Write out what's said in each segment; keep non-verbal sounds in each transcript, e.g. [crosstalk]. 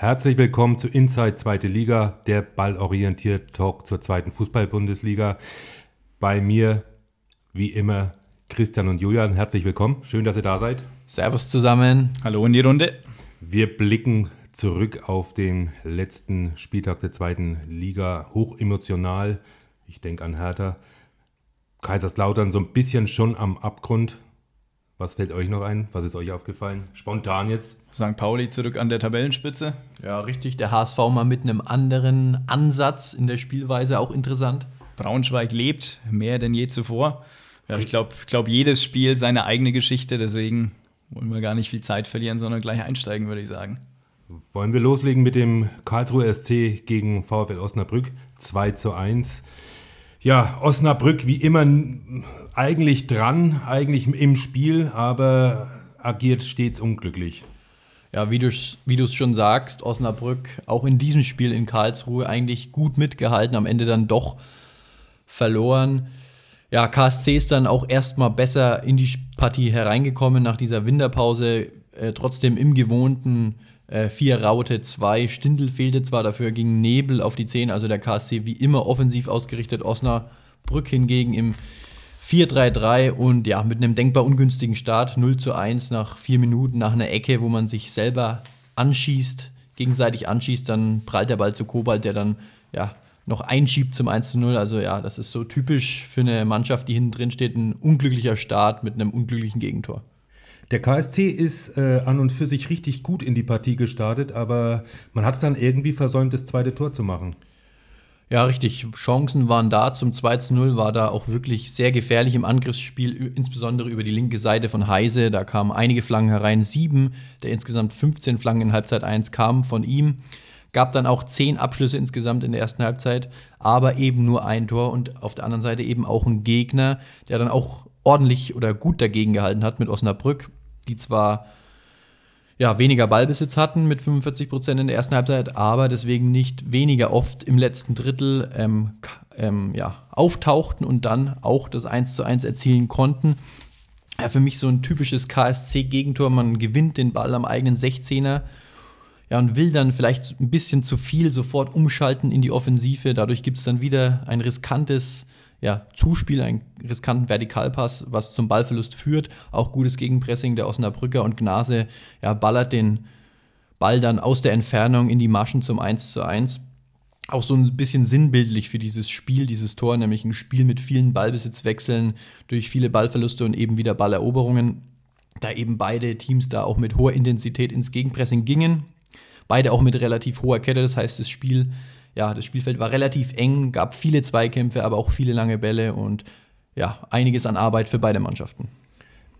Herzlich willkommen zu Inside Zweite Liga, der ballorientierte Talk zur zweiten Fußball-Bundesliga. Bei mir, wie immer, Christian und Julian. Herzlich willkommen. Schön, dass ihr da seid. Servus zusammen. Hallo in die Runde. Wir blicken zurück auf den letzten Spieltag der zweiten Liga. Hochemotional. Ich denke an Hertha. Kaiserslautern so ein bisschen schon am Abgrund. Was fällt euch noch ein? Was ist euch aufgefallen? Spontan jetzt. St. Pauli zurück an der Tabellenspitze. Ja, richtig. Der HSV mal mit einem anderen Ansatz in der Spielweise auch interessant. Braunschweig lebt mehr denn je zuvor. Ja, ich glaube, glaub, jedes Spiel seine eigene Geschichte. Deswegen wollen wir gar nicht viel Zeit verlieren, sondern gleich einsteigen, würde ich sagen. Wollen wir loslegen mit dem Karlsruher SC gegen VfL Osnabrück? 2 zu 1. Ja, Osnabrück wie immer eigentlich dran, eigentlich im Spiel, aber agiert stets unglücklich. Ja, wie du es schon sagst, Osnabrück auch in diesem Spiel in Karlsruhe eigentlich gut mitgehalten, am Ende dann doch verloren. Ja, KSC ist dann auch erstmal besser in die Partie hereingekommen nach dieser Winterpause, äh, trotzdem im gewohnten äh, 4 Raute 2. Stindel fehlte zwar, dafür ging Nebel auf die 10, also der KSC wie immer offensiv ausgerichtet. Osnabrück hingegen im 4-3-3 und ja, mit einem denkbar ungünstigen Start, 0 zu 1 nach vier Minuten, nach einer Ecke, wo man sich selber anschießt, gegenseitig anschießt, dann prallt der Ball zu Kobalt, der dann ja noch einschiebt zum 1 zu 0. Also ja, das ist so typisch für eine Mannschaft, die hinten drin steht, ein unglücklicher Start mit einem unglücklichen Gegentor. Der KSC ist äh, an und für sich richtig gut in die Partie gestartet, aber man hat es dann irgendwie versäumt, das zweite Tor zu machen. Ja, richtig. Chancen waren da. Zum 2 zu 0 war da auch wirklich sehr gefährlich im Angriffsspiel, insbesondere über die linke Seite von Heise. Da kamen einige Flanken herein. Sieben der insgesamt 15 Flanken in Halbzeit 1 kamen von ihm. Gab dann auch zehn Abschlüsse insgesamt in der ersten Halbzeit, aber eben nur ein Tor und auf der anderen Seite eben auch ein Gegner, der dann auch ordentlich oder gut dagegen gehalten hat mit Osnabrück, die zwar ja, weniger Ballbesitz hatten mit 45 Prozent in der ersten Halbzeit, aber deswegen nicht weniger oft im letzten Drittel ähm, ähm, ja, auftauchten und dann auch das 1 zu 1 erzielen konnten. Ja, für mich so ein typisches KSC-Gegentor. Man gewinnt den Ball am eigenen 16er ja, und will dann vielleicht ein bisschen zu viel sofort umschalten in die Offensive. Dadurch gibt es dann wieder ein riskantes ja, Zuspiel, einen riskanten Vertikalpass, was zum Ballverlust führt. Auch gutes Gegenpressing der Osnabrücker und Gnase ja, ballert den Ball dann aus der Entfernung in die Maschen zum 1 zu 1. Auch so ein bisschen sinnbildlich für dieses Spiel, dieses Tor, nämlich ein Spiel mit vielen Ballbesitzwechseln durch viele Ballverluste und eben wieder Balleroberungen. Da eben beide Teams da auch mit hoher Intensität ins Gegenpressing gingen. Beide auch mit relativ hoher Kette, das heißt, das Spiel ja, das Spielfeld war relativ eng, gab viele Zweikämpfe, aber auch viele lange Bälle und ja, einiges an Arbeit für beide Mannschaften.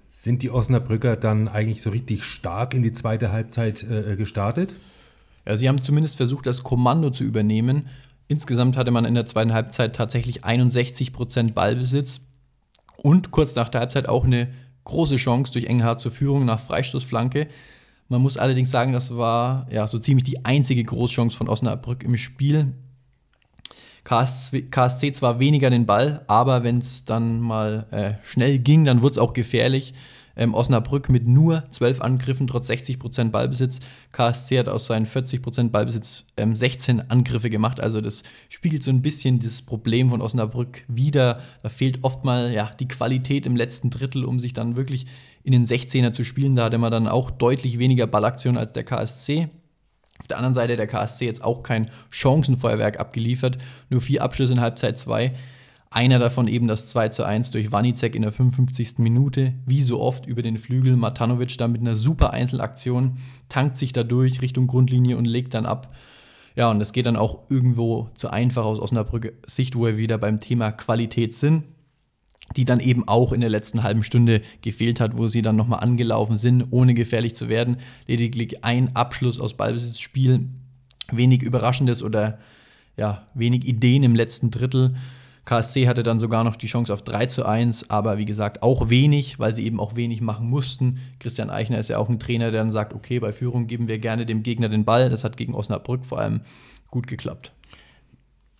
Sind die Osnabrücker dann eigentlich so richtig stark in die zweite Halbzeit äh, gestartet? Ja, sie haben zumindest versucht, das Kommando zu übernehmen. Insgesamt hatte man in der zweiten Halbzeit tatsächlich 61 Prozent Ballbesitz und kurz nach der Halbzeit auch eine große Chance durch Engelhardt zur Führung nach Freistoßflanke. Man muss allerdings sagen, das war ja so ziemlich die einzige Großchance von Osnabrück im Spiel. KSC, zwar weniger den Ball, aber wenn es dann mal äh, schnell ging, dann wurde es auch gefährlich. Ähm, Osnabrück mit nur 12 Angriffen, trotz 60% Ballbesitz. KSC hat aus seinen 40% Ballbesitz ähm, 16 Angriffe gemacht. Also das spiegelt so ein bisschen das Problem von Osnabrück wieder. Da fehlt oft mal ja, die Qualität im letzten Drittel, um sich dann wirklich in den 16er zu spielen. Da hatte man dann auch deutlich weniger Ballaktion als der KSC. Auf der anderen Seite der KSC jetzt auch kein Chancenfeuerwerk abgeliefert, nur vier Abschlüsse in Halbzeit 2. Einer davon eben das 2 zu 1 durch Wanicek in der 55. Minute. Wie so oft über den Flügel. Matanovic da mit einer super Einzelaktion, tankt sich da durch Richtung Grundlinie und legt dann ab. Ja, und das geht dann auch irgendwo zu einfach aus Osnabrück Sicht, wo wir wieder beim Thema Qualität sind die dann eben auch in der letzten halben Stunde gefehlt hat, wo sie dann nochmal angelaufen sind, ohne gefährlich zu werden. Lediglich ein Abschluss aus Ballbesitzspiel, wenig Überraschendes oder ja, wenig Ideen im letzten Drittel. KSC hatte dann sogar noch die Chance auf 3 zu 1, aber wie gesagt, auch wenig, weil sie eben auch wenig machen mussten. Christian Eichner ist ja auch ein Trainer, der dann sagt, okay, bei Führung geben wir gerne dem Gegner den Ball. Das hat gegen Osnabrück vor allem gut geklappt.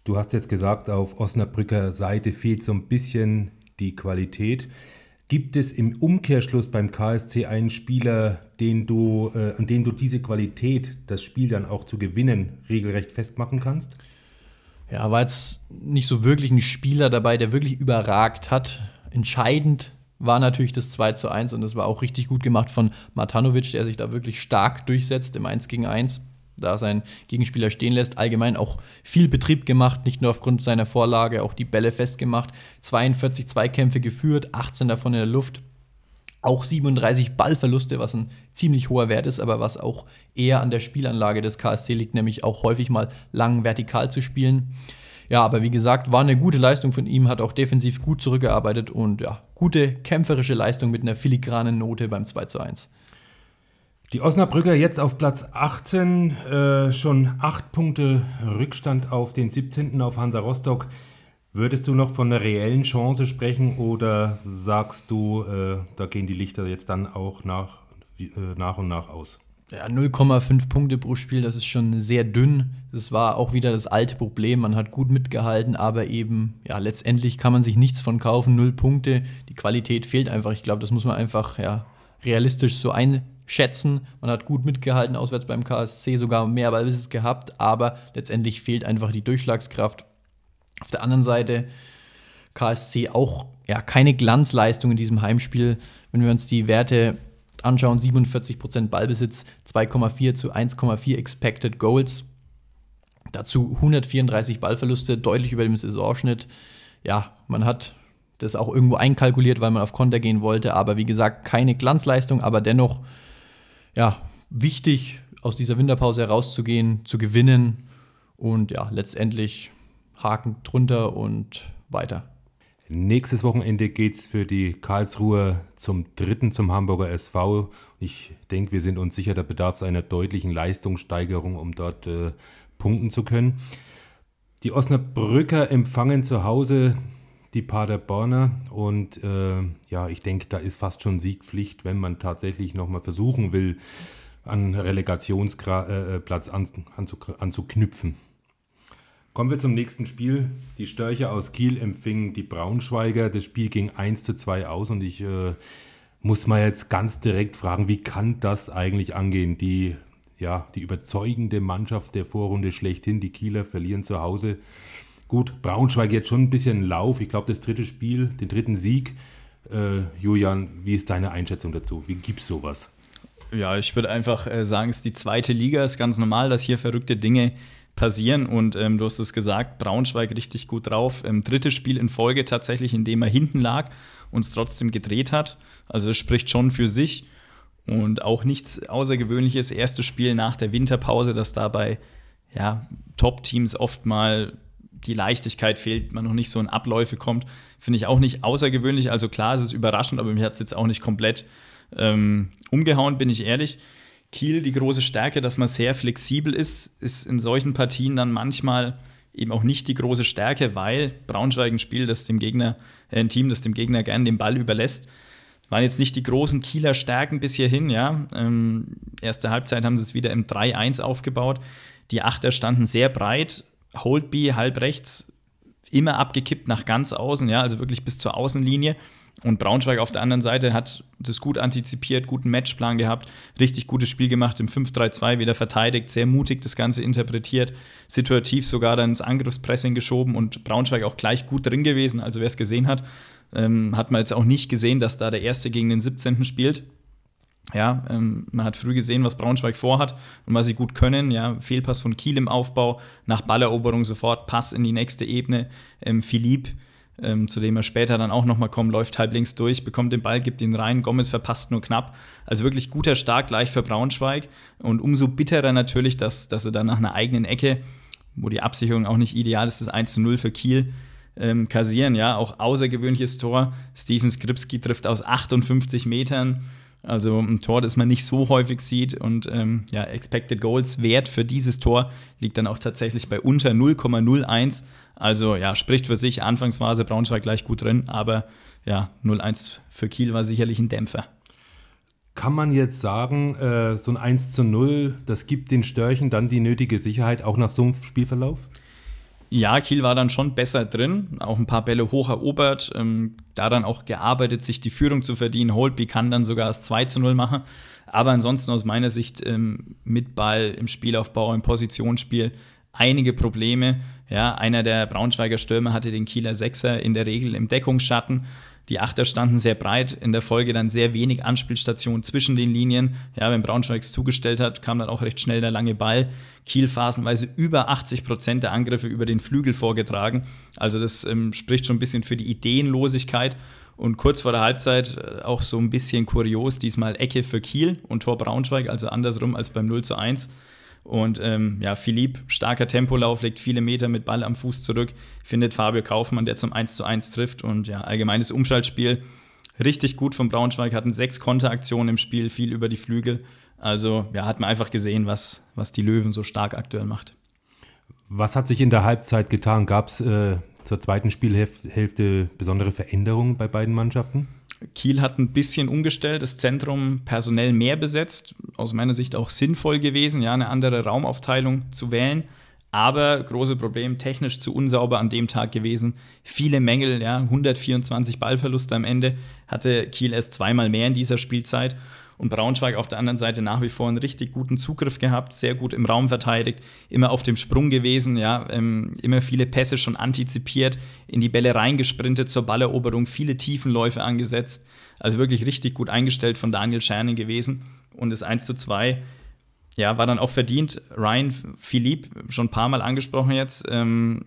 Du hast jetzt gesagt, auf Osnabrücker Seite fehlt so ein bisschen die Qualität. Gibt es im Umkehrschluss beim KSC einen Spieler, den du, äh, an dem du diese Qualität, das Spiel dann auch zu gewinnen, regelrecht festmachen kannst? Ja, war jetzt nicht so wirklich ein Spieler dabei, der wirklich überragt hat. Entscheidend war natürlich das 2 zu 1 und das war auch richtig gut gemacht von Matanovic, der sich da wirklich stark durchsetzt im 1 gegen 1, da sein Gegenspieler stehen lässt. Allgemein auch viel Betrieb gemacht, nicht nur aufgrund seiner Vorlage, auch die Bälle festgemacht. 42 Zweikämpfe geführt, 18 davon in der Luft. Auch 37 Ballverluste, was ein ziemlich hoher Wert ist, aber was auch eher an der Spielanlage des KSC liegt, nämlich auch häufig mal lang vertikal zu spielen. Ja, aber wie gesagt, war eine gute Leistung von ihm, hat auch defensiv gut zurückgearbeitet und ja, gute kämpferische Leistung mit einer filigranen Note beim 2 zu 1. Die Osnabrücker jetzt auf Platz 18, äh, schon acht Punkte Rückstand auf den 17. auf Hansa Rostock. Würdest du noch von einer reellen Chance sprechen oder sagst du, äh, da gehen die Lichter jetzt dann auch nach, äh, nach und nach aus? Ja, 0,5 Punkte pro Spiel, das ist schon sehr dünn. Das war auch wieder das alte Problem. Man hat gut mitgehalten, aber eben, ja, letztendlich kann man sich nichts von kaufen. Null Punkte. Die Qualität fehlt einfach. Ich glaube, das muss man einfach, ja, realistisch so einschätzen. Man hat gut mitgehalten, auswärts beim KSC sogar mehr Ballbesitz gehabt, aber letztendlich fehlt einfach die Durchschlagskraft. Auf der anderen Seite KSC auch ja, keine Glanzleistung in diesem Heimspiel. Wenn wir uns die Werte anschauen, 47% Ballbesitz, 2,4 zu 1,4 Expected Goals. Dazu 134 Ballverluste, deutlich über dem Saisonschnitt. Ja, man hat das auch irgendwo einkalkuliert, weil man auf Konter gehen wollte. Aber wie gesagt, keine Glanzleistung, aber dennoch ja, wichtig, aus dieser Winterpause herauszugehen, zu gewinnen und ja, letztendlich Haken drunter und weiter. Nächstes Wochenende geht es für die Karlsruhe zum dritten zum Hamburger SV. Ich denke, wir sind uns sicher, da bedarf es einer deutlichen Leistungssteigerung, um dort äh, punkten zu können. Die Osnabrücker empfangen zu Hause die Paderborner und äh, ja, ich denke, da ist fast schon Siegpflicht, wenn man tatsächlich nochmal versuchen will, an Relegationsplatz äh, an, anzuknüpfen. Kommen wir zum nächsten Spiel. Die Störche aus Kiel empfingen die Braunschweiger. Das Spiel ging 1 zu 2 aus und ich äh, muss mal jetzt ganz direkt fragen, wie kann das eigentlich angehen? Die, ja, die überzeugende Mannschaft der Vorrunde schlechthin, die Kieler verlieren zu Hause. Gut, Braunschweig jetzt schon ein bisschen Lauf. Ich glaube, das dritte Spiel, den dritten Sieg. Äh, Julian, wie ist deine Einschätzung dazu? Wie gibt es sowas? Ja, ich würde einfach äh, sagen, es ist die zweite Liga. Es ist ganz normal, dass hier verrückte Dinge passieren. Und ähm, du hast es gesagt, Braunschweig richtig gut drauf. Ähm, drittes Spiel in Folge tatsächlich, in dem er hinten lag und es trotzdem gedreht hat. Also das spricht schon für sich. Und auch nichts Außergewöhnliches. Erstes Spiel nach der Winterpause, dass dabei ja, Top-Teams oft mal die Leichtigkeit fehlt, man noch nicht so in Abläufe kommt, finde ich auch nicht außergewöhnlich. Also klar, es ist überraschend, aber mich hat es jetzt auch nicht komplett ähm, umgehauen, bin ich ehrlich. Kiel die große Stärke, dass man sehr flexibel ist, ist in solchen Partien dann manchmal eben auch nicht die große Stärke, weil Braunschweig ein Spiel, das dem Gegner, äh, ein Team, das dem Gegner gern den Ball überlässt. Waren jetzt nicht die großen Kieler Stärken bis hierhin, ja. Ähm, erste Halbzeit haben sie es wieder im 3-1 aufgebaut. Die Achter standen sehr breit. Holdby halb rechts, immer abgekippt nach ganz außen, ja, also wirklich bis zur Außenlinie. Und Braunschweig auf der anderen Seite hat das gut antizipiert, guten Matchplan gehabt, richtig gutes Spiel gemacht, im 5-3-2 wieder verteidigt, sehr mutig das Ganze interpretiert, situativ sogar dann ins Angriffspressing geschoben und Braunschweig auch gleich gut drin gewesen. Also wer es gesehen hat, ähm, hat man jetzt auch nicht gesehen, dass da der Erste gegen den 17. spielt. Ja, ähm, man hat früh gesehen, was Braunschweig vorhat und was sie gut können. Ja, Fehlpass von Kiel im Aufbau, nach Balleroberung sofort Pass in die nächste Ebene. Ähm, Philipp ähm, zu dem er später dann auch nochmal kommt, läuft halb links durch, bekommt den Ball, gibt ihn rein, Gomez verpasst nur knapp. Also wirklich guter Start gleich für Braunschweig und umso bitterer natürlich, dass, dass er dann nach einer eigenen Ecke, wo die Absicherung auch nicht ideal ist, das 1 zu 0 für Kiel ähm, kassieren. Ja, auch außergewöhnliches Tor. Steven Skripski trifft aus 58 Metern. Also ein Tor, das man nicht so häufig sieht. Und ähm, ja, Expected Goals Wert für dieses Tor liegt dann auch tatsächlich bei unter 0,01. Also ja, spricht für sich. Anfangsphase Braunschweig gleich gut drin, aber ja, 0-1 für Kiel war sicherlich ein Dämpfer. Kann man jetzt sagen, äh, so ein 1 zu 0, das gibt den Störchen dann die nötige Sicherheit auch nach so einem Spielverlauf? Ja, Kiel war dann schon besser drin, auch ein paar Bälle hoch erobert, ähm, daran auch gearbeitet, sich die Führung zu verdienen. Holtby kann dann sogar das 2 zu 0 machen. Aber ansonsten aus meiner Sicht ähm, mit Ball im Spielaufbau, im Positionsspiel einige Probleme. Ja, einer der Braunschweiger Stürmer hatte den Kieler Sechser in der Regel im Deckungsschatten. Die Achter standen sehr breit, in der Folge dann sehr wenig Anspielstationen zwischen den Linien. Ja, wenn Braunschweig es zugestellt hat, kam dann auch recht schnell der lange Ball. Kiel phasenweise über 80 Prozent der Angriffe über den Flügel vorgetragen. Also das ähm, spricht schon ein bisschen für die Ideenlosigkeit. Und kurz vor der Halbzeit äh, auch so ein bisschen kurios, diesmal Ecke für Kiel und Tor Braunschweig, also andersrum als beim 0 zu 1. Und ähm, ja, Philipp, starker Tempolauf, legt viele Meter mit Ball am Fuß zurück, findet Fabio Kaufmann, der zum 1 zu 1 trifft. Und ja, allgemeines Umschaltspiel richtig gut von Braunschweig, hatten sechs Konteraktionen im Spiel, viel über die Flügel. Also ja, hat man einfach gesehen, was, was die Löwen so stark aktuell macht. Was hat sich in der Halbzeit getan? Gab es äh, zur zweiten Spielhälfte besondere Veränderungen bei beiden Mannschaften? Kiel hat ein bisschen umgestellt, das Zentrum personell mehr besetzt, aus meiner Sicht auch sinnvoll gewesen, ja, eine andere Raumaufteilung zu wählen. Aber große Problem, technisch zu unsauber an dem Tag gewesen. Viele Mängel, ja, 124 Ballverluste am Ende, hatte Kiel erst zweimal mehr in dieser Spielzeit. Und Braunschweig auf der anderen Seite nach wie vor einen richtig guten Zugriff gehabt, sehr gut im Raum verteidigt, immer auf dem Sprung gewesen, ja, ähm, immer viele Pässe schon antizipiert, in die Bälle reingesprintet zur Balleroberung, viele Tiefenläufe angesetzt. Also wirklich richtig gut eingestellt von Daniel Scherning gewesen. Und das 1 zu 2 ja, war dann auch verdient. Ryan Philipp, schon ein paar Mal angesprochen jetzt, ähm,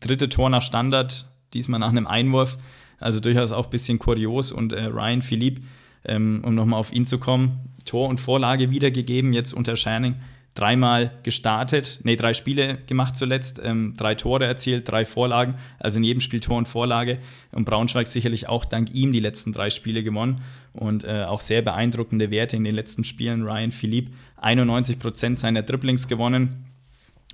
dritte Tor nach Standard, diesmal nach einem Einwurf. Also durchaus auch ein bisschen kurios. Und äh, Ryan Philipp ähm, um nochmal auf ihn zu kommen, Tor und Vorlage wiedergegeben, jetzt unter Scherning. Dreimal gestartet, nee, drei Spiele gemacht zuletzt, ähm, drei Tore erzielt, drei Vorlagen, also in jedem Spiel Tor und Vorlage. Und Braunschweig sicherlich auch dank ihm die letzten drei Spiele gewonnen und äh, auch sehr beeindruckende Werte in den letzten Spielen. Ryan Philipp, 91 Prozent seiner Dribblings gewonnen,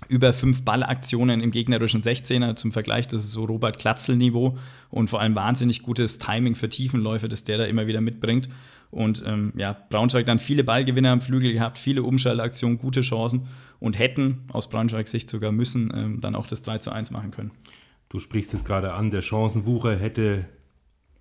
über fünf Ballaktionen im gegnerischen 16er. Zum Vergleich, das ist so Robert Klatzel-Niveau und vor allem wahnsinnig gutes Timing für Tiefenläufe, das der da immer wieder mitbringt. Und ähm, ja, Braunschweig dann viele Ballgewinner am Flügel gehabt, viele Umschaltaktionen, gute Chancen und hätten aus Braunschweigs Sicht sogar müssen ähm, dann auch das 3 zu 1 machen können. Du sprichst es gerade an, der Chancenwucher hätte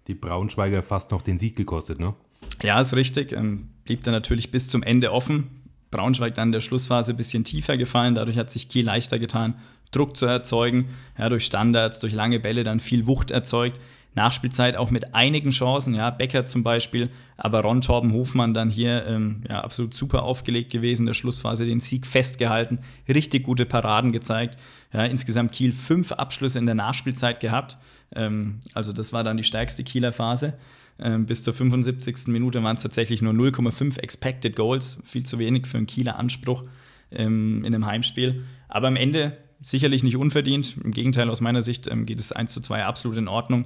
die Braunschweiger fast noch den Sieg gekostet, ne? Ja, ist richtig. Ähm, blieb dann natürlich bis zum Ende offen. Braunschweig dann in der Schlussphase ein bisschen tiefer gefallen. Dadurch hat sich Kiel leichter getan, Druck zu erzeugen. Ja, durch Standards, durch lange Bälle dann viel Wucht erzeugt. Nachspielzeit auch mit einigen Chancen, ja, Becker zum Beispiel, aber Ron Torben Hofmann dann hier ähm, ja, absolut super aufgelegt gewesen, in der Schlussphase den Sieg festgehalten, richtig gute Paraden gezeigt. Ja, insgesamt Kiel fünf Abschlüsse in der Nachspielzeit gehabt. Ähm, also das war dann die stärkste Kieler Phase. Ähm, bis zur 75. Minute waren es tatsächlich nur 0,5 Expected Goals, viel zu wenig für einen Kieler Anspruch ähm, in einem Heimspiel. Aber am Ende sicherlich nicht unverdient. Im Gegenteil, aus meiner Sicht ähm, geht es 1 zu 2 absolut in Ordnung.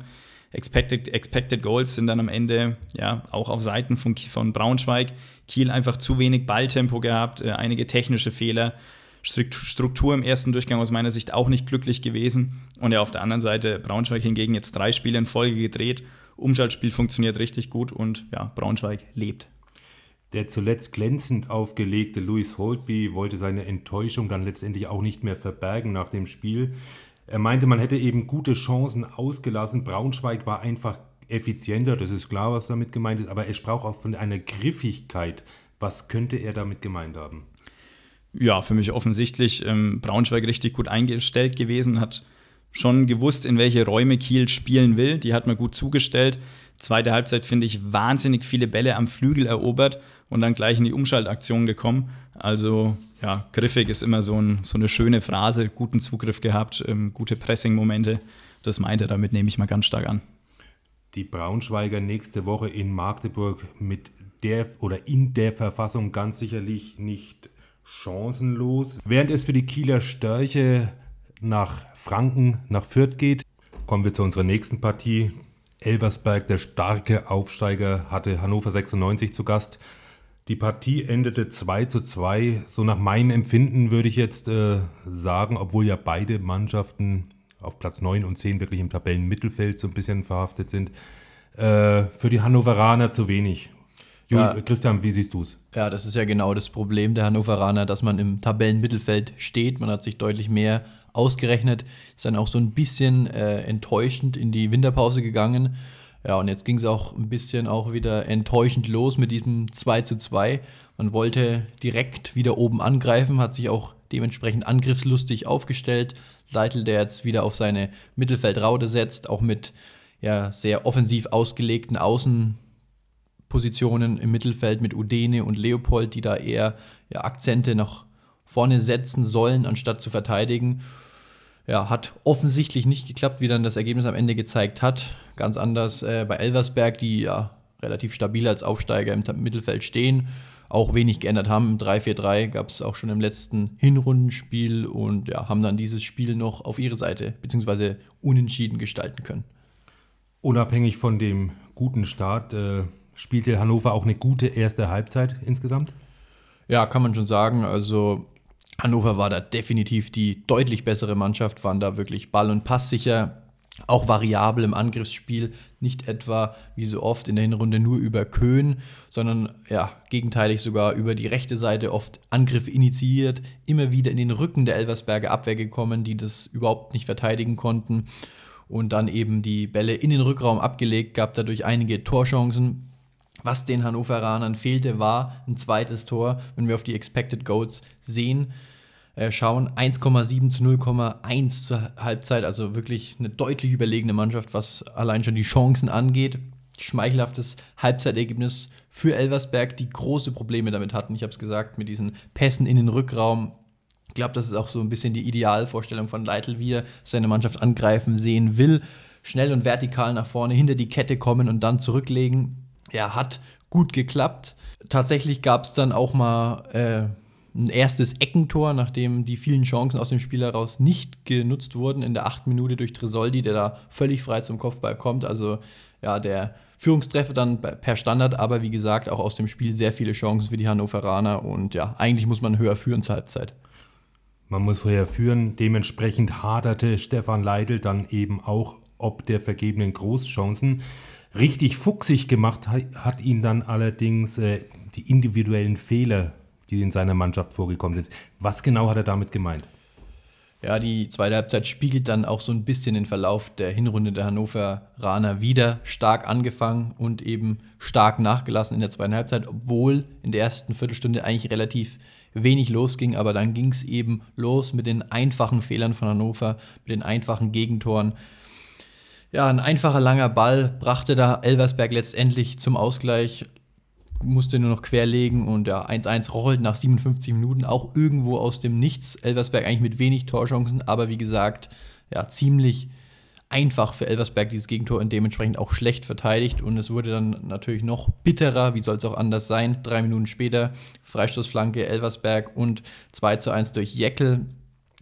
Expected, expected Goals sind dann am Ende ja auch auf Seiten von, von Braunschweig. Kiel einfach zu wenig Balltempo gehabt, äh, einige technische Fehler. Struktur im ersten Durchgang aus meiner Sicht auch nicht glücklich gewesen. Und ja, auf der anderen Seite Braunschweig hingegen jetzt drei Spiele in Folge gedreht Umschaltspiel funktioniert richtig gut und ja, Braunschweig lebt. Der zuletzt glänzend aufgelegte Louis Holtby wollte seine Enttäuschung dann letztendlich auch nicht mehr verbergen nach dem Spiel. Er meinte, man hätte eben gute Chancen ausgelassen. Braunschweig war einfach effizienter, das ist klar, was damit gemeint ist, aber er sprach auch von einer Griffigkeit. Was könnte er damit gemeint haben? Ja, für mich offensichtlich ähm, Braunschweig richtig gut eingestellt gewesen, hat schon gewusst, in welche Räume Kiel spielen will. Die hat man gut zugestellt. Zweite Halbzeit finde ich wahnsinnig viele Bälle am Flügel erobert und dann gleich in die Umschaltaktion gekommen. Also ja, griffig ist immer so, ein, so eine schöne Phrase, guten Zugriff gehabt, ähm, gute Pressing-Momente. Das meint er, damit nehme ich mal ganz stark an. Die Braunschweiger nächste Woche in Magdeburg mit der oder in der Verfassung ganz sicherlich nicht chancenlos. Während es für die Kieler Störche nach Franken, nach Fürth geht. Kommen wir zu unserer nächsten Partie. Elversberg, der starke Aufsteiger, hatte Hannover 96 zu Gast. Die Partie endete 2 zu 2. So nach meinem Empfinden würde ich jetzt äh, sagen, obwohl ja beide Mannschaften auf Platz 9 und 10 wirklich im Tabellenmittelfeld so ein bisschen verhaftet sind, äh, für die Hannoveraner zu wenig. Ja. Christian, wie siehst du es? Ja, das ist ja genau das Problem der Hannoveraner, dass man im Tabellenmittelfeld steht. Man hat sich deutlich mehr ausgerechnet, ist dann auch so ein bisschen äh, enttäuschend in die Winterpause gegangen. Ja, und jetzt ging es auch ein bisschen auch wieder enttäuschend los mit diesem 2 zu 2. Man wollte direkt wieder oben angreifen, hat sich auch dementsprechend angriffslustig aufgestellt. Leitl, der jetzt wieder auf seine Mittelfeldraute setzt, auch mit ja, sehr offensiv ausgelegten Außenpositionen im Mittelfeld mit Udene und Leopold, die da eher ja, Akzente nach vorne setzen sollen, anstatt zu verteidigen. Ja, hat offensichtlich nicht geklappt, wie dann das Ergebnis am Ende gezeigt hat. Ganz anders äh, bei Elversberg, die ja relativ stabil als Aufsteiger im Mittelfeld stehen, auch wenig geändert haben. Im 3-4-3 gab es auch schon im letzten Hinrundenspiel und ja, haben dann dieses Spiel noch auf ihre Seite bzw. unentschieden gestalten können. Unabhängig von dem guten Start, äh, spielte Hannover auch eine gute erste Halbzeit insgesamt? Ja, kann man schon sagen. Also Hannover war da definitiv die deutlich bessere Mannschaft, waren da wirklich ball- und passsicher, auch variabel im Angriffsspiel, nicht etwa wie so oft in der Hinrunde nur über Köhn, sondern ja, gegenteilig sogar über die rechte Seite oft Angriffe initiiert, immer wieder in den Rücken der Elversberger Abwehr gekommen, die das überhaupt nicht verteidigen konnten und dann eben die Bälle in den Rückraum abgelegt, gab dadurch einige Torchancen. Was den Hannoveranern fehlte, war ein zweites Tor, wenn wir auf die Expected Goals sehen äh, schauen. 1,7 zu 0,1 zur Halbzeit, also wirklich eine deutlich überlegene Mannschaft, was allein schon die Chancen angeht. Schmeichelhaftes Halbzeitergebnis für Elversberg, die große Probleme damit hatten. Ich habe es gesagt, mit diesen Pässen in den Rückraum. Ich glaube, das ist auch so ein bisschen die Idealvorstellung von Leitl, wie er seine Mannschaft angreifen sehen will. Schnell und vertikal nach vorne, hinter die Kette kommen und dann zurücklegen. Ja, hat gut geklappt. Tatsächlich gab es dann auch mal äh, ein erstes Eckentor, nachdem die vielen Chancen aus dem Spiel heraus nicht genutzt wurden in der achten Minute durch Tresoldi, der da völlig frei zum Kopfball kommt. Also ja, der Führungstreffer dann per Standard, aber wie gesagt, auch aus dem Spiel sehr viele Chancen für die Hannoveraner und ja, eigentlich muss man höher führen zur Halbzeit. Man muss höher führen, dementsprechend haderte Stefan Leidl dann eben auch ob der vergebenen Großchancen. Richtig fuchsig gemacht hat ihn dann allerdings äh, die individuellen Fehler die in seiner Mannschaft vorgekommen sind. Was genau hat er damit gemeint? Ja, die zweite Halbzeit spiegelt dann auch so ein bisschen den Verlauf der Hinrunde der Hannoveraner wieder stark angefangen und eben stark nachgelassen in der zweiten Halbzeit, obwohl in der ersten Viertelstunde eigentlich relativ wenig losging, aber dann ging es eben los mit den einfachen Fehlern von Hannover, mit den einfachen Gegentoren. Ja, ein einfacher langer Ball brachte da Elversberg letztendlich zum Ausgleich musste nur noch querlegen und ja, 1-1 rollt nach 57 Minuten auch irgendwo aus dem Nichts. Elversberg eigentlich mit wenig Torchancen, aber wie gesagt, ja, ziemlich einfach für Elversberg dieses Gegentor und dementsprechend auch schlecht verteidigt. Und es wurde dann natürlich noch bitterer, wie soll es auch anders sein. Drei Minuten später Freistoßflanke Elversberg und 2 zu 1 durch Jeckel.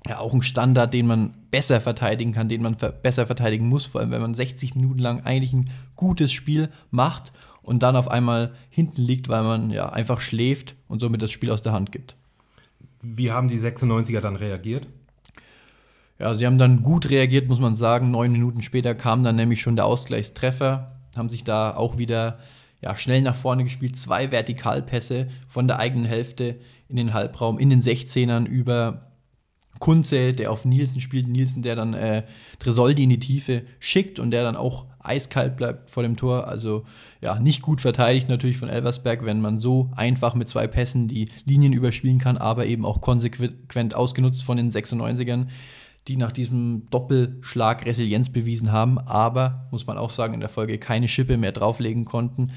Ja, auch ein Standard, den man besser verteidigen kann, den man besser verteidigen muss, vor allem wenn man 60 Minuten lang eigentlich ein gutes Spiel macht und dann auf einmal hinten liegt, weil man ja einfach schläft und somit das Spiel aus der Hand gibt. Wie haben die 96er dann reagiert? Ja, sie haben dann gut reagiert, muss man sagen. Neun Minuten später kam dann nämlich schon der Ausgleichstreffer, haben sich da auch wieder ja, schnell nach vorne gespielt. Zwei Vertikalpässe von der eigenen Hälfte in den Halbraum, in den 16ern über Kunze, der auf Nielsen spielt. Nielsen, der dann äh, Tresoldi in die Tiefe schickt und der dann auch eiskalt bleibt vor dem Tor. Also ja, nicht gut verteidigt natürlich von Elversberg, wenn man so einfach mit zwei Pässen die Linien überspielen kann, aber eben auch konsequent ausgenutzt von den 96ern, die nach diesem Doppelschlag Resilienz bewiesen haben, aber muss man auch sagen, in der Folge keine Schippe mehr drauflegen konnten.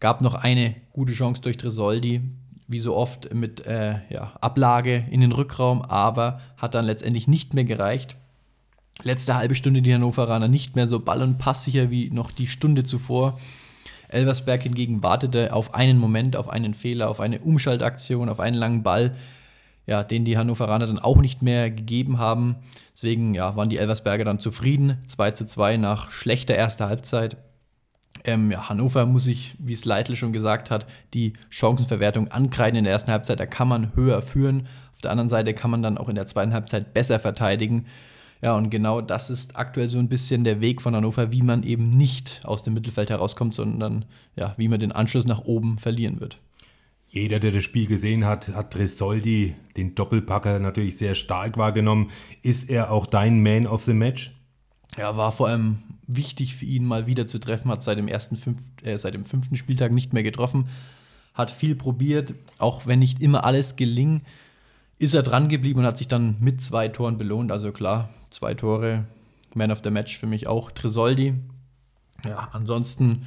Gab noch eine gute Chance durch Tresoldi, wie so oft mit äh, ja, Ablage in den Rückraum, aber hat dann letztendlich nicht mehr gereicht letzte halbe Stunde die Hannoveraner nicht mehr so ball- und passsicher wie noch die Stunde zuvor. Elversberg hingegen wartete auf einen Moment, auf einen Fehler, auf eine Umschaltaktion, auf einen langen Ball, ja, den die Hannoveraner dann auch nicht mehr gegeben haben. Deswegen ja, waren die Elversberger dann zufrieden. 2 zu 2 nach schlechter erster Halbzeit. Ähm, ja, Hannover muss sich, wie es Leitl schon gesagt hat, die Chancenverwertung ankreiden in der ersten Halbzeit. Da kann man höher führen. Auf der anderen Seite kann man dann auch in der zweiten Halbzeit besser verteidigen Ja, und genau das ist aktuell so ein bisschen der Weg von Hannover, wie man eben nicht aus dem Mittelfeld herauskommt, sondern ja, wie man den Anschluss nach oben verlieren wird. Jeder, der das Spiel gesehen hat, hat Tresoldi, den Doppelpacker, natürlich sehr stark wahrgenommen. Ist er auch dein Man of the Match? Ja, war vor allem wichtig für ihn, mal wieder zu treffen, hat seit dem ersten fünf, äh, seit dem fünften Spieltag nicht mehr getroffen, hat viel probiert, auch wenn nicht immer alles gelingt, ist er dran geblieben und hat sich dann mit zwei Toren belohnt. Also klar, zwei Tore, Man of the Match für mich auch Tresoldi. Ja, ansonsten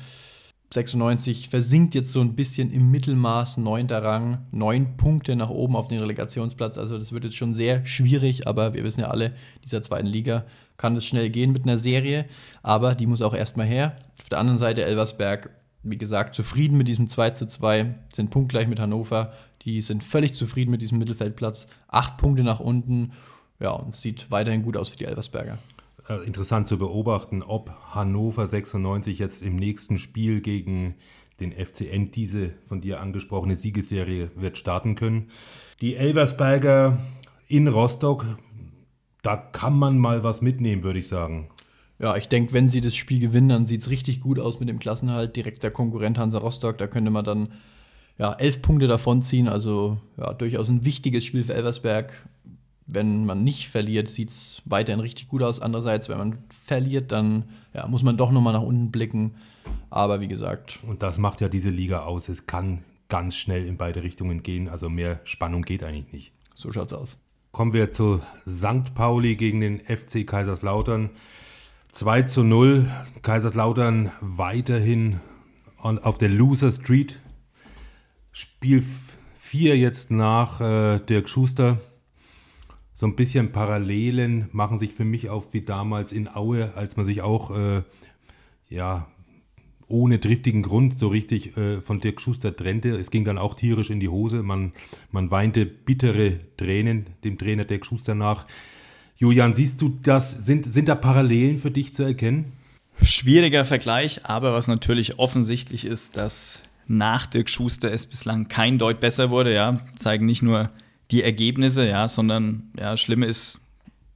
96 versinkt jetzt so ein bisschen im Mittelmaß, neunter Rang, neun Punkte nach oben auf den Relegationsplatz. Also das wird jetzt schon sehr schwierig, aber wir wissen ja alle, dieser zweiten Liga kann es schnell gehen mit einer Serie, aber die muss auch erstmal her. Auf der anderen Seite Elversberg, wie gesagt, zufrieden mit diesem 2 zu 2, sind punktgleich mit Hannover. Die sind völlig zufrieden mit diesem Mittelfeldplatz. Acht Punkte nach unten. Ja, und es sieht weiterhin gut aus für die Elversberger. Äh, interessant zu beobachten, ob Hannover 96 jetzt im nächsten Spiel gegen den FCN diese von dir angesprochene Siegesserie wird starten können. Die Elversberger in Rostock, da kann man mal was mitnehmen, würde ich sagen. Ja, ich denke, wenn sie das Spiel gewinnen, dann sieht es richtig gut aus mit dem Klassenhalt. Direkter Konkurrent Hansa Rostock, da könnte man dann ja, elf Punkte davon ziehen. Also ja, durchaus ein wichtiges Spiel für Elversberg. Wenn man nicht verliert, sieht es weiterhin richtig gut aus. Andererseits, wenn man verliert, dann ja, muss man doch nochmal nach unten blicken. Aber wie gesagt. Und das macht ja diese Liga aus. Es kann ganz schnell in beide Richtungen gehen. Also mehr Spannung geht eigentlich nicht. So schaut's aus. Kommen wir zu St. Pauli gegen den FC Kaiserslautern. 2 zu 0. Kaiserslautern weiterhin auf der Loser Street. Spiel 4 jetzt nach äh, Dirk Schuster. So ein bisschen Parallelen machen sich für mich auf wie damals in Aue, als man sich auch äh, ja, ohne triftigen Grund so richtig äh, von Dirk Schuster trennte. Es ging dann auch tierisch in die Hose. Man, man weinte bittere Tränen dem Trainer Dirk Schuster nach. Julian, siehst du das? Sind, sind da Parallelen für dich zu erkennen? Schwieriger Vergleich, aber was natürlich offensichtlich ist, dass nach Dirk Schuster es bislang kein Deut besser wurde, ja, zeigen nicht nur die Ergebnisse, ja, sondern ja, Schlimme ist,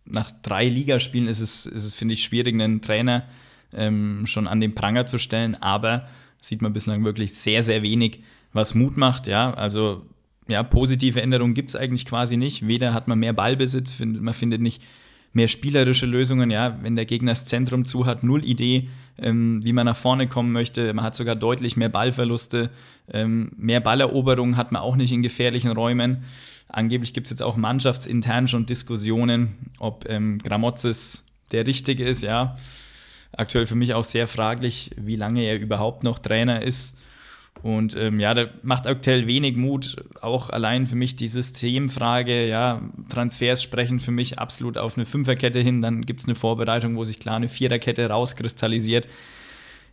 nach drei Ligaspielen ist es, ist es finde ich, schwierig, einen Trainer ähm, schon an den Pranger zu stellen, aber sieht man bislang wirklich sehr, sehr wenig, was Mut macht, ja, also ja, positive Änderungen gibt es eigentlich quasi nicht. Weder hat man mehr Ballbesitz, man findet nicht mehr spielerische Lösungen. Ja, wenn der Gegner das Zentrum zu hat, null Idee, ähm, wie man nach vorne kommen möchte. Man hat sogar deutlich mehr Ballverluste. Ähm, mehr Balleroberungen hat man auch nicht in gefährlichen Räumen. Angeblich gibt es jetzt auch mannschaftsintern schon Diskussionen, ob ähm, Gramozis der Richtige ist. Ja, aktuell für mich auch sehr fraglich, wie lange er überhaupt noch Trainer ist. Und ähm, ja, da macht aktuell wenig Mut. Auch allein für mich die Systemfrage, ja, Transfers sprechen für mich absolut auf eine Fünferkette hin. Dann gibt es eine Vorbereitung, wo sich klar eine Viererkette rauskristallisiert.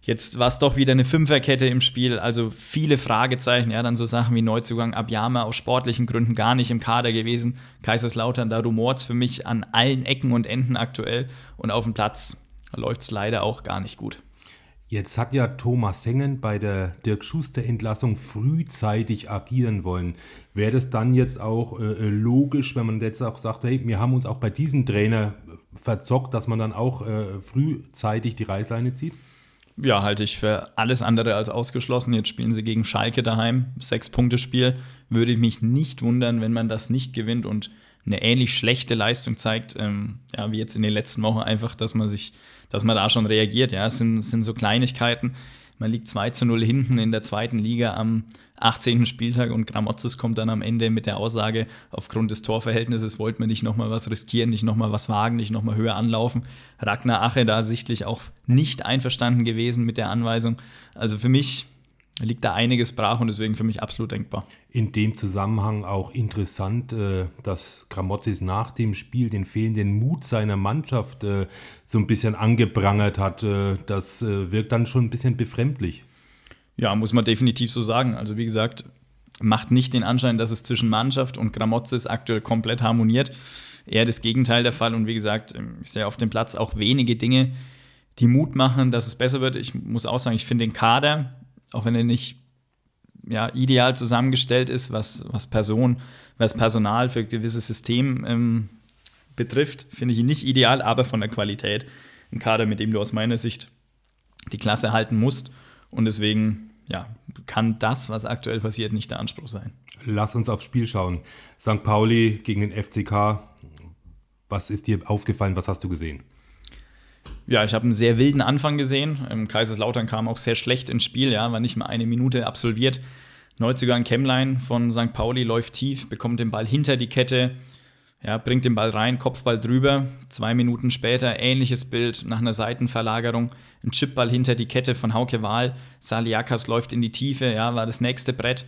Jetzt war es doch wieder eine Fünferkette im Spiel, also viele Fragezeichen, ja, dann so Sachen wie Neuzugang Abjama aus sportlichen Gründen gar nicht im Kader gewesen. Kaiserslautern, da rumort es für mich an allen Ecken und Enden aktuell und auf dem Platz läuft es leider auch gar nicht gut. Jetzt hat ja Thomas Hengen bei der Dirk Schuster-Entlassung frühzeitig agieren wollen. Wäre das dann jetzt auch äh, äh, logisch, wenn man jetzt auch sagt, hey, wir haben uns auch bei diesem Trainer verzockt, dass man dann auch äh, frühzeitig die Reißleine zieht? Ja, halte ich für alles andere als ausgeschlossen. Jetzt spielen sie gegen Schalke daheim, Sechs-Punkte-Spiel. Würde ich mich nicht wundern, wenn man das nicht gewinnt und eine ähnlich schlechte Leistung zeigt, ähm, ja, wie jetzt in den letzten Wochen, einfach, dass man sich dass man da schon reagiert. Ja, es sind, es sind so Kleinigkeiten. Man liegt 2 zu 0 hinten in der zweiten Liga am 18. Spieltag und Gramozis kommt dann am Ende mit der Aussage, aufgrund des Torverhältnisses wollten wir nicht nochmal was riskieren, nicht nochmal was wagen, nicht nochmal höher anlaufen. Ragnar Ache da sichtlich auch nicht einverstanden gewesen mit der Anweisung. Also für mich liegt da einiges brach und deswegen für mich absolut denkbar. In dem Zusammenhang auch interessant, äh, dass Gramozis nach dem Spiel den fehlenden Mut seiner Mannschaft äh, so ein bisschen angeprangert hat. Äh, das wirkt dann schon ein bisschen befremdlich. Ja, muss man definitiv so sagen. Also wie gesagt, macht nicht den Anschein, dass es zwischen Mannschaft und Gramozis aktuell komplett harmoniert. Eher das Gegenteil der Fall und wie gesagt, ähm, ich sehe auf dem Platz auch wenige Dinge, die Mut machen, dass es besser wird. Ich muss auch sagen, ich finde den Kader auch wenn er nicht ja, ideal zusammengestellt ist, was, was Person, was Personal für gewisses System ähm, betrifft, finde ich ihn nicht ideal, aber von der Qualität ein Kader, mit dem du aus meiner Sicht die Klasse halten musst. Und deswegen ja, kann das, was aktuell passiert, nicht der Anspruch sein. Lass uns aufs Spiel schauen. St. Pauli gegen den FCK. Was ist dir aufgefallen? Was hast du gesehen? Ja, ich habe einen sehr wilden Anfang gesehen. Im Kaiserslautern kam auch sehr schlecht ins Spiel, ja, war nicht mal eine Minute absolviert. Neuzugang Kemmlein von St. Pauli läuft tief, bekommt den Ball hinter die Kette, ja, bringt den Ball rein, Kopfball drüber. Zwei Minuten später ähnliches Bild nach einer Seitenverlagerung. Ein Chipball hinter die Kette von Hauke Wahl. Saliakas läuft in die Tiefe, ja, war das nächste Brett.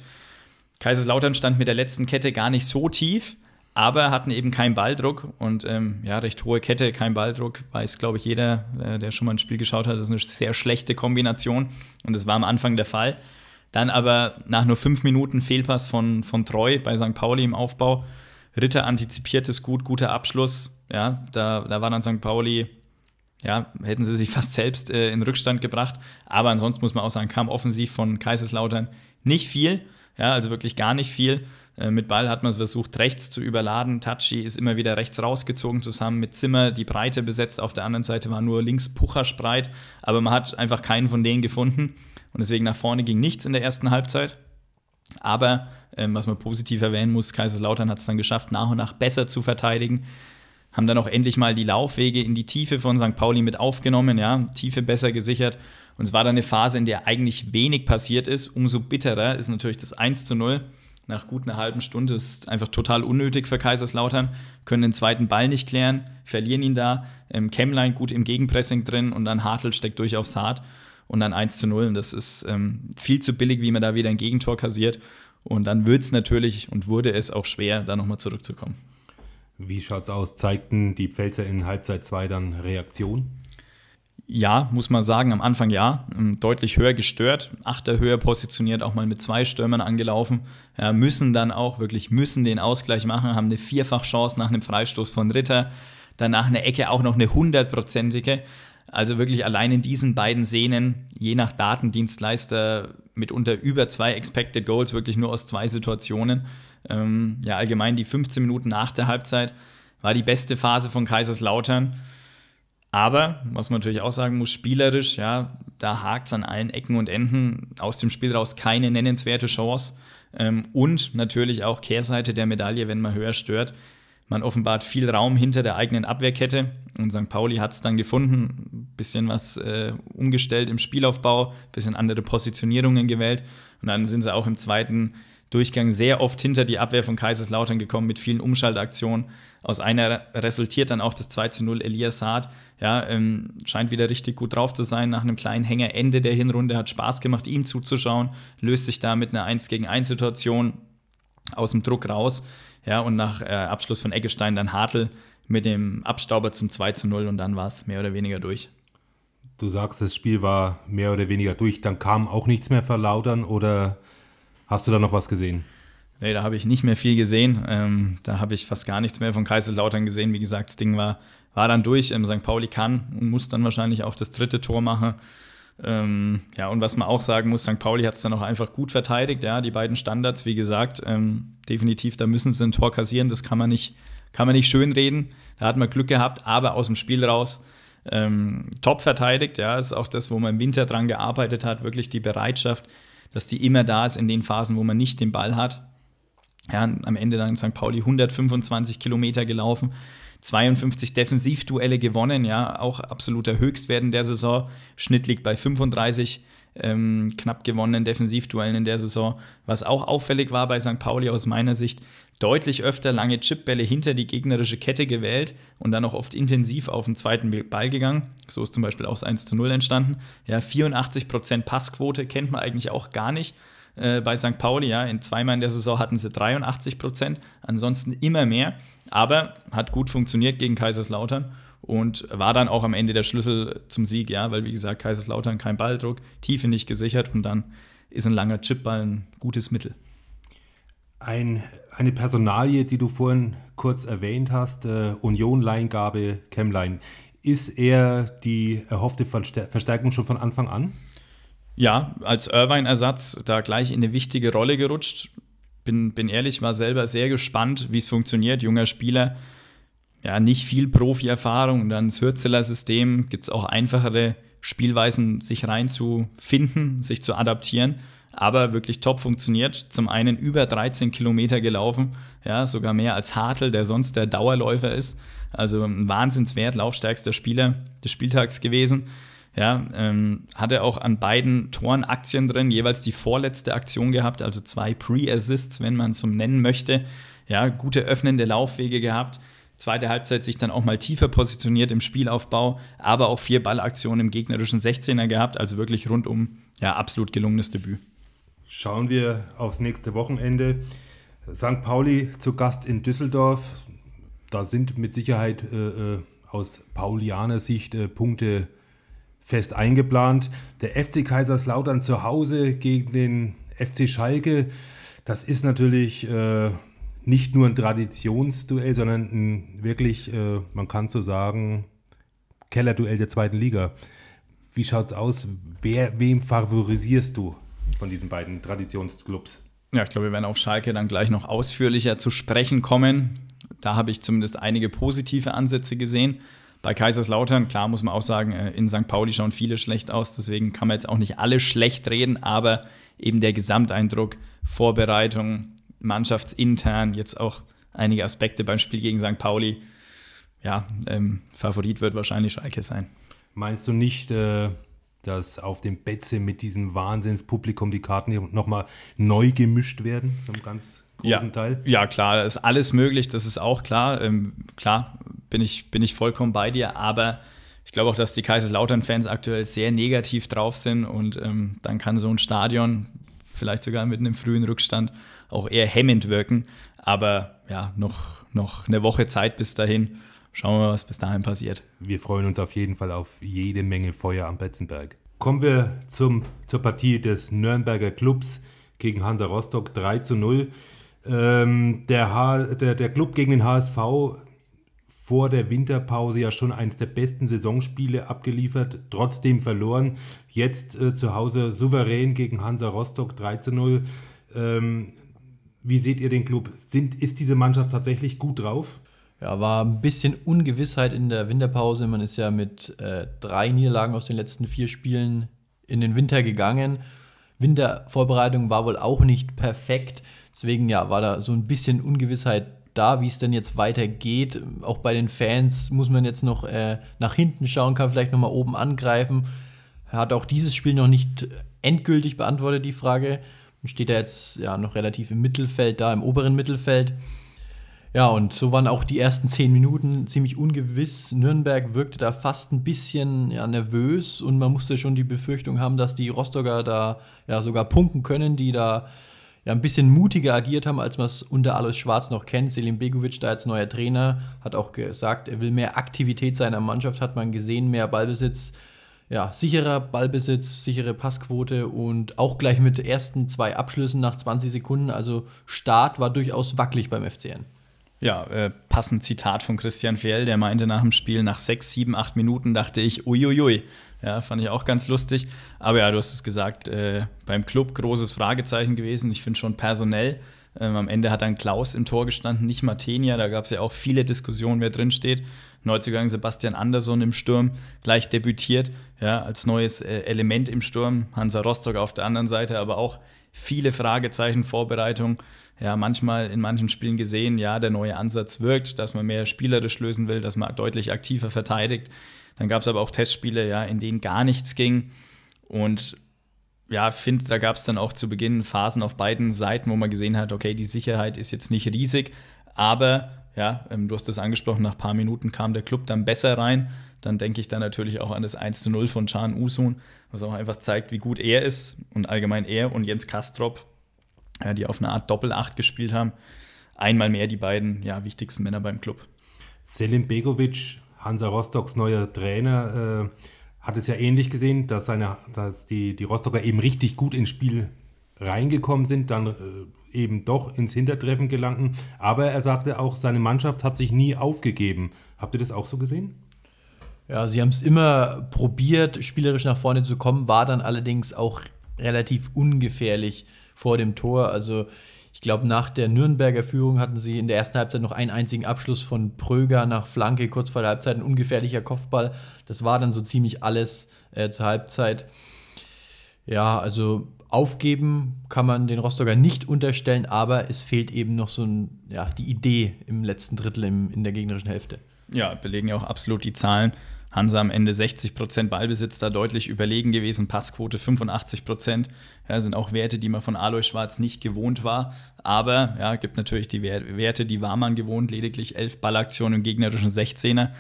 Kaiserslautern stand mit der letzten Kette gar nicht so tief, aber hatten eben keinen Balldruck und ähm, ja, recht hohe Kette, kein Balldruck, weiß, glaube ich, jeder, äh, der schon mal ein Spiel geschaut hat, das ist eine sehr schlechte Kombination und das war am Anfang der Fall. Dann aber nach nur fünf Minuten Fehlpass von, von Treu bei St. Pauli im Aufbau Ritter antizipiert es gut, guter Abschluss. Ja, da, da war dann St. Pauli, ja, hätten sie sich [laughs] fast selbst äh, in Rückstand gebracht. Aber ansonsten muss man auch sagen, kam offensiv von Kaiserslautern nicht viel. Ja, also wirklich gar nicht viel. Äh, mit Ball hat man versucht, rechts zu überladen. Tachi ist immer wieder rechts rausgezogen, zusammen mit Zimmer die Breite besetzt. Auf der anderen Seite war nur links Pucherspreit. Aber man hat einfach keinen von denen gefunden. Und deswegen nach vorne ging nichts in der ersten Halbzeit. Aber ähm, was man positiv erwähnen muss, Kaiserslautern hat es dann geschafft, nach und nach besser zu verteidigen. Haben dann auch endlich mal die Laufwege in die Tiefe von St. Pauli mit aufgenommen, ja, Tiefe besser gesichert. Und es war dann eine Phase, in der eigentlich wenig passiert ist. Umso bitterer ist natürlich das 1 zu 0. Nach gut einer halben Stunde ist einfach total unnötig für Kaiserslautern. Können den zweiten Ball nicht klären, verlieren ihn da. Ähm, Kemmlein gut im Gegenpressing drin und dann Hartl steckt durch aufs Hart und dann 1 zu 0. Und das ist ähm, viel zu billig, wie man da wieder ein Gegentor kassiert. Und dann wird es natürlich und wurde es auch schwer, da nochmal zurückzukommen. Wie schaut's aus? Zeigten die Pfälzer in Halbzeit 2 dann Reaktion? Ja, muss man sagen, am Anfang ja. Ähm, deutlich höher gestört. Achter höher positioniert, auch mal mit zwei Stürmern angelaufen. Ja, müssen dann auch, wirklich müssen den Ausgleich machen, haben eine Vierfachchance nach einem Freistoß von Ritter. Danach eine Ecke auch noch eine hundertprozentige. Also wirklich allein in diesen beiden Szenen, je nach Datendienstleister, mitunter über zwei Expected Goals, wirklich nur aus zwei Situationen. Ähm, ja, allgemein die 15 Minuten nach der Halbzeit war die beste Phase von Kaiserslautern. Aber, was man natürlich auch sagen muss, spielerisch, ja, da hakt es an allen Ecken und Enden. Aus dem Spiel raus keine nennenswerte Chance. Ähm, und natürlich auch Kehrseite der Medaille, wenn man höher stört. Man offenbart viel Raum hinter der eigenen Abwehrkette und St. Pauli hat es dann gefunden, ein bisschen was äh, umgestellt im Spielaufbau, bisschen andere Positionierungen gewählt und dann sind sie auch im zweiten Durchgang sehr oft hinter die Abwehr von Kaiserslautern gekommen mit vielen Umschaltaktionen. Aus einer resultiert dann auch das 2 zu 0 Elias Saad. Ja, ähm, scheint wieder richtig gut drauf zu sein. Nach einem kleinen Hänger Ende der Hinrunde hat Spaß gemacht, ihm zuzuschauen. Löst sich da mit einer 1 gegen 1 Situation aus dem Druck raus. Ja, und nach äh, Abschluss von Eggestein dann Hartl mit dem Abstauber zum 2 zu 0 und dann war es mehr oder weniger durch. Du sagst, das Spiel war mehr oder weniger durch, dann kam auch nichts mehr verlautern oder hast du da noch was gesehen? Nee, da habe ich nicht mehr viel gesehen. Ähm, da habe ich fast gar nichts mehr von Kaiserslautern gesehen. Wie gesagt, das Ding war, war dann durch. Ähm, St. Pauli kann und muss dann wahrscheinlich auch das dritte Tor machen. Ähm, ja, und was man auch sagen muss, St. Pauli hat es dann auch einfach gut verteidigt. Ja, die beiden Standards, wie gesagt, ähm, definitiv, da müssen sie ein Tor kassieren. Das kann man nicht, kann man nicht schönreden. Da hat man Glück gehabt, aber aus dem Spiel raus ähm, top verteidigt. Ja, ist auch das, wo man im Winter dran gearbeitet hat, wirklich die Bereitschaft, dass die immer da ist in den Phasen, wo man nicht den Ball hat. Ja, am Ende dann St. Pauli 125 Kilometer gelaufen. 52 Defensivduelle gewonnen, ja, auch absoluter Höchstwert in der Saison. Schnitt liegt bei 35 ähm, knapp gewonnenen Defensivduellen in der Saison. Was auch auffällig war bei St. Pauli aus meiner Sicht, deutlich öfter lange Chipbälle hinter die gegnerische Kette gewählt und dann auch oft intensiv auf den zweiten Ball gegangen. So ist zum Beispiel auch das 1 zu 0 entstanden. Ja, 84% Passquote kennt man eigentlich auch gar nicht äh, bei St. Pauli. Ja, in zweimal in der Saison hatten sie 83 Prozent, ansonsten immer mehr. Aber hat gut funktioniert gegen Kaiserslautern und war dann auch am Ende der Schlüssel zum Sieg, ja, weil wie gesagt, Kaiserslautern kein Balldruck, Tiefe nicht gesichert und dann ist ein langer Chipball ein gutes Mittel. Ein, eine Personalie, die du vorhin kurz erwähnt hast, äh, Union-Leingabe, Chemline. Ist er die erhoffte Verstärkung schon von Anfang an? Ja, als Irvine-Ersatz da gleich in eine wichtige Rolle gerutscht. Bin, bin ehrlich, war selber sehr gespannt, wie es funktioniert. Junger Spieler, ja, nicht viel Profi-Erfahrung. Dann das Hürzeler System gibt es auch einfachere Spielweisen, sich reinzufinden, sich zu adaptieren. Aber wirklich top funktioniert. Zum einen über 13 Kilometer gelaufen, ja, sogar mehr als Hartl, der sonst der Dauerläufer ist. Also ein Wahnsinnswert, laufstärkster Spieler des Spieltags gewesen. Ja, ähm, hatte auch an beiden Toren Aktien drin, jeweils die vorletzte Aktion gehabt, also zwei Pre-Assists, wenn man es so nennen möchte. Ja, gute öffnende Laufwege gehabt. Zweite Halbzeit sich dann auch mal tiefer positioniert im Spielaufbau, aber auch vier Ballaktionen im gegnerischen 16er gehabt, also wirklich rundum ja absolut gelungenes Debüt. Schauen wir aufs nächste Wochenende. St. Pauli zu Gast in Düsseldorf. Da sind mit Sicherheit äh, äh aus Paulianer Sicht äh, Punkte fest eingeplant. Der FC Kaiserslautern zu Hause gegen den FC Schalke, das ist natürlich äh, nicht nur ein Traditionsduell, sondern ein wirklich, äh, man kann so sagen, Kellerduell der zweiten Liga. Wie schaut's aus? Wer, wem favorisierst du von diesen beiden Traditionsclubs? Ja, ich glaube, wir werden auf Schalke dann gleich noch ausführlicher zu sprechen kommen. Da habe ich zumindest einige positive Ansätze gesehen. Bei Kaiserslautern, klar muss man auch sagen, äh, in St. Pauli schauen viele schlecht aus, deswegen kann man jetzt auch nicht alle schlecht reden, aber eben der Gesamteindruck, Vorbereitung, mannschaftsintern, jetzt auch einige Aspekte beim Spiel gegen St. Pauli, ja, ähm, Favorit wird wahrscheinlich Schalke sein. Meinst du nicht, äh, dass auf dem Betze mit diesem Wahnsinnspublikum die Karten nochmal neu gemischt werden, zum ganz großen ja, Teil? Ja, klar, ist alles möglich, das ist auch klar. Ähm, klar, bin ich, bin ich vollkommen bei dir, aber ich glaube auch, dass die Kaiserslautern-Fans aktuell sehr negativ drauf sind und ähm, dann kann so ein Stadion vielleicht sogar mit einem frühen Rückstand auch eher hemmend wirken. Aber ja, noch, noch eine Woche Zeit bis dahin. Schauen wir mal, was bis dahin passiert. Wir freuen uns auf jeden Fall auf jede Menge Feuer am Betzenberg. Kommen wir zum, zur Partie des Nürnberger Clubs gegen Hansa Rostock 3 zu 0. Ähm, der, H, der, der Club gegen den HSV vor der Winterpause ja schon eines der besten Saisonspiele abgeliefert, trotzdem verloren. Jetzt äh, zu Hause souverän gegen Hansa Rostock 3 zu 0. Ähm, wie seht ihr den Club? Sind, ist diese Mannschaft tatsächlich gut drauf? Ja, war ein bisschen Ungewissheit in der Winterpause. Man ist ja mit äh, drei Niederlagen aus den letzten vier Spielen in den Winter gegangen. Wintervorbereitung war wohl auch nicht perfekt. Deswegen ja, war da so ein bisschen Ungewissheit da, wie es denn jetzt weitergeht. Auch bei den Fans muss man jetzt noch äh, nach hinten schauen, kann vielleicht noch mal oben angreifen. Hat auch dieses Spiel noch nicht endgültig beantwortet, die Frage. Steht er jetzt ja noch relativ im Mittelfeld da, im oberen Mittelfeld. Ja, und so waren auch die ersten zehn Minuten ziemlich ungewiss. Nürnberg wirkte da fast ein bisschen ja, nervös und man musste schon die Befürchtung haben, dass die Rostocker da ja sogar punkten können, die da ja, ein bisschen mutiger agiert haben, als man es unter Alois Schwarz noch kennt. Selim Begovic, da als neuer Trainer, hat auch gesagt, er will mehr Aktivität seiner Mannschaft, hat man gesehen, mehr Ballbesitz, ja, sicherer Ballbesitz, sichere Passquote und auch gleich mit ersten zwei Abschlüssen nach 20 Sekunden. Also Start war durchaus wackelig beim FCN. Ja, äh, passend Zitat von Christian Fjell, der meinte nach dem Spiel, nach sechs, sieben, acht Minuten dachte ich, uiuiui, ja, fand ich auch ganz lustig. Aber ja, du hast es gesagt, äh, beim Club großes Fragezeichen gewesen. Ich finde schon personell. Ähm, am Ende hat dann Klaus im Tor gestanden, nicht Martenia. Da gab es ja auch viele Diskussionen, wer drin steht. Neuzugang Sebastian Andersson im Sturm, gleich debütiert, ja, als neues äh, Element im Sturm. Hansa Rostock auf der anderen Seite, aber auch viele Fragezeichen, Vorbereitung. Ja, manchmal in manchen Spielen gesehen, ja, der neue Ansatz wirkt, dass man mehr spielerisch lösen will, dass man deutlich aktiver verteidigt. Dann gab es aber auch Testspiele, ja, in denen gar nichts ging. Und ja, finde, da gab es dann auch zu Beginn Phasen auf beiden Seiten, wo man gesehen hat, okay, die Sicherheit ist jetzt nicht riesig, aber ja, ähm, du hast das angesprochen, nach ein paar Minuten kam der Club dann besser rein. Dann denke ich dann natürlich auch an das 1 zu 0 von Can Usun, was auch einfach zeigt, wie gut er ist und allgemein er und Jens Kastrop, ja, die auf eine Art Doppel-8 gespielt haben. Einmal mehr die beiden ja, wichtigsten Männer beim Club. Selim Begovic Hansa Rostocks neuer Trainer äh, hat es ja ähnlich gesehen, dass, seine, dass die, die Rostocker eben richtig gut ins Spiel reingekommen sind, dann äh, eben doch ins Hintertreffen gelangten. Aber er sagte auch, seine Mannschaft hat sich nie aufgegeben. Habt ihr das auch so gesehen? Ja, sie haben es immer probiert, spielerisch nach vorne zu kommen, war dann allerdings auch relativ ungefährlich vor dem Tor. Also Ich glaube, nach der Nürnberger Führung hatten sie in der ersten Halbzeit noch einen einzigen Abschluss von Pröger nach Flanke, kurz vor der Halbzeit, ein ungefährlicher Kopfball. Das war dann so ziemlich alles äh, zur Halbzeit. Ja, also aufgeben kann man den Rostocker nicht unterstellen, aber es fehlt eben noch so ein, ja, die Idee im letzten Drittel im, in der gegnerischen Hälfte. Ja, belegen ja auch absolut die Zahlen. Hansa am Ende 60% Ballbesitz da deutlich überlegen gewesen, Passquote 85%. Ja, sind auch Werte, die man von Alois Schwarz nicht gewohnt war. Aber ja, gibt natürlich die Werte, die war man gewohnt, lediglich 11 Ballaktionen im gegnerischen 16er.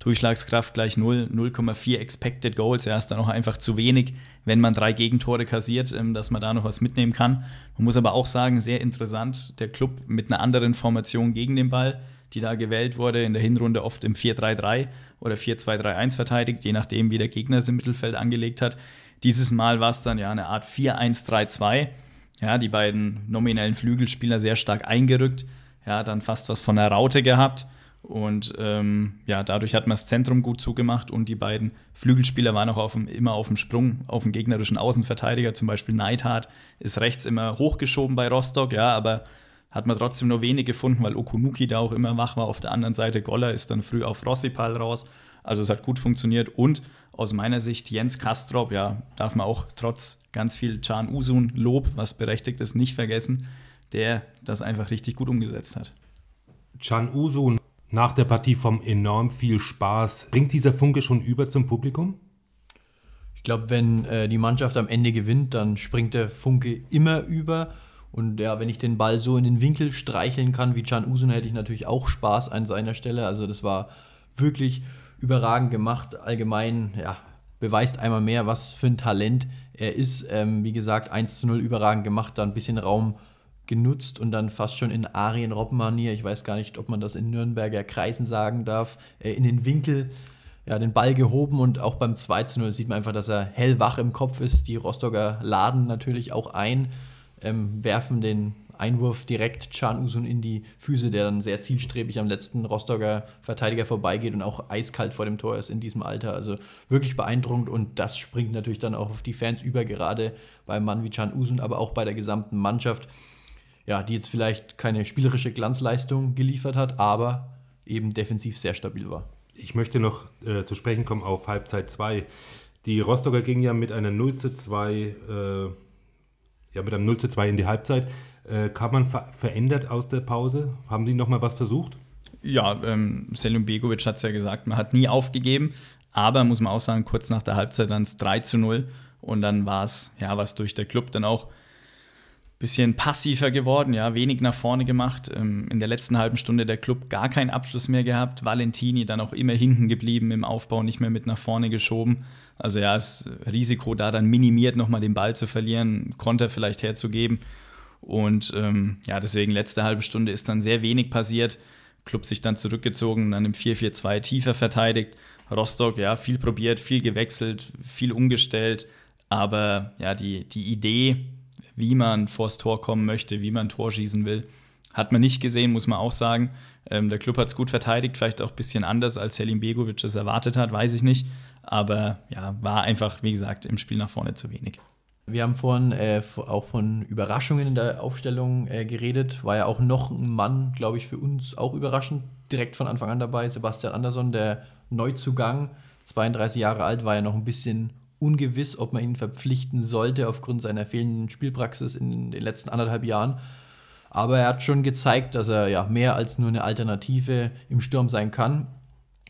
Durchschlagskraft gleich 0, 0,4 Expected Goals. Ja, ist dann auch einfach zu wenig, wenn man drei Gegentore kassiert, ähm, dass man da noch was mitnehmen kann. Man muss aber auch sagen, sehr interessant, der Club mit einer anderen Formation gegen den Ball die da gewählt wurde, in der Hinrunde oft im 4-3-3 oder 4-2-3-1 verteidigt, je nachdem, wie der Gegner es im Mittelfeld angelegt hat. Dieses Mal war es dann ja eine Art 4-1-3-2. Ja, die beiden nominellen Flügelspieler sehr stark eingerückt. Ja, dann fast was von der Raute gehabt. Und ähm, ja, dadurch hat man das Zentrum gut zugemacht und die beiden Flügelspieler waren auch auf dem, immer auf dem Sprung auf den gegnerischen Außenverteidiger. Zum Beispiel Neidhardt ist rechts immer hochgeschoben bei Rostock, ja, aber hat man trotzdem nur wenig gefunden, weil Okunuki da auch immer wach war. Auf der anderen Seite Goller ist dann früh auf Rossipal raus. Also es hat gut funktioniert und aus meiner Sicht Jens Kastrop, ja, darf man auch trotz ganz viel Can Usun Lob, was berechtigt ist, nicht vergessen, der das einfach richtig gut umgesetzt hat. Can Usun nach der Partie vom enorm viel Spaß. Bringt dieser Funke schon über zum Publikum? Ich glaube, wenn äh, die Mannschaft am Ende gewinnt, dann springt der Funke immer über. Und ja, wenn ich den Ball so in den Winkel streicheln kann wie Can Usun, hätte ich natürlich auch Spaß an seiner Stelle. Also das war wirklich überragend gemacht. Allgemein, ja, beweist einmal mehr, was für ein Talent er ist. Ähm, wie gesagt, 1 zu 0 überragend gemacht, da ein bisschen Raum genutzt und dann fast schon in Arien-Robben-Manier, ich weiß gar nicht, ob man das in Nürnberger Kreisen sagen darf, äh, in den Winkel ja, den Ball gehoben und auch beim 2 zu 0 sieht man einfach, dass er hellwach im Kopf ist. Die Rostocker laden natürlich auch ein ähm, werfen den Einwurf direkt Can Usun in die Füße, der dann sehr zielstrebig am letzten Rostocker Verteidiger vorbeigeht und auch eiskalt vor dem Tor ist in diesem Alter. Also wirklich beeindruckend und das springt natürlich dann auch auf die Fans über, gerade beim Mann wie Can Usun, aber auch bei der gesamten Mannschaft, ja, die jetzt vielleicht keine spielerische Glanzleistung geliefert hat, aber eben defensiv sehr stabil war. Ich möchte noch äh, zu sprechen kommen auf Halbzeit 2. Die Rostocker gingen ja mit einer 0 zu 2 äh, ja, mit einem 0 zu 2 in die Halbzeit. Äh, kam man ver verändert aus der Pause? Haben Sie nochmal was versucht? Ja, ähm, Selim Begovic hat es ja gesagt, man hat nie aufgegeben. Aber muss man auch sagen, kurz nach der Halbzeit dann es 3 zu 0. Und dann war es, ja, was durch der Club dann auch bisschen passiver geworden, ja, wenig nach vorne gemacht. Ähm, in der letzten halben Stunde der Club gar keinen Abschluss mehr gehabt. Valentini dann auch immer hinten geblieben im Aufbau, nicht mehr mit nach vorne geschoben. Also ja, das Risiko da dann minimiert, nochmal den Ball zu verlieren, Konter vielleicht herzugeben. Und ähm, ja, deswegen letzte halbe Stunde ist dann sehr wenig passiert. Club sich dann zurückgezogen, dann im 4-4-2 tiefer verteidigt. Rostock, ja, viel probiert, viel gewechselt, viel umgestellt. Aber ja, die, die Idee, wie man vors Tor kommen möchte, wie man Tor schießen will, hat man nicht gesehen, muss man auch sagen. Ähm, der Club hat es gut verteidigt, vielleicht auch ein bisschen anders, als Selim Begovic es erwartet hat, weiß ich nicht. Aber ja, war einfach, wie gesagt, im Spiel nach vorne zu wenig. Wir haben vorhin äh, auch von Überraschungen in der Aufstellung äh, geredet. War ja auch noch ein Mann, glaube ich, für uns auch überraschend, direkt von Anfang an dabei. Sebastian Andersson, der Neuzugang, 32 Jahre alt, war ja noch ein bisschen ungewiss, ob man ihn verpflichten sollte aufgrund seiner fehlenden Spielpraxis in den letzten anderthalb Jahren. Aber er hat schon gezeigt, dass er ja mehr als nur eine Alternative im Sturm sein kann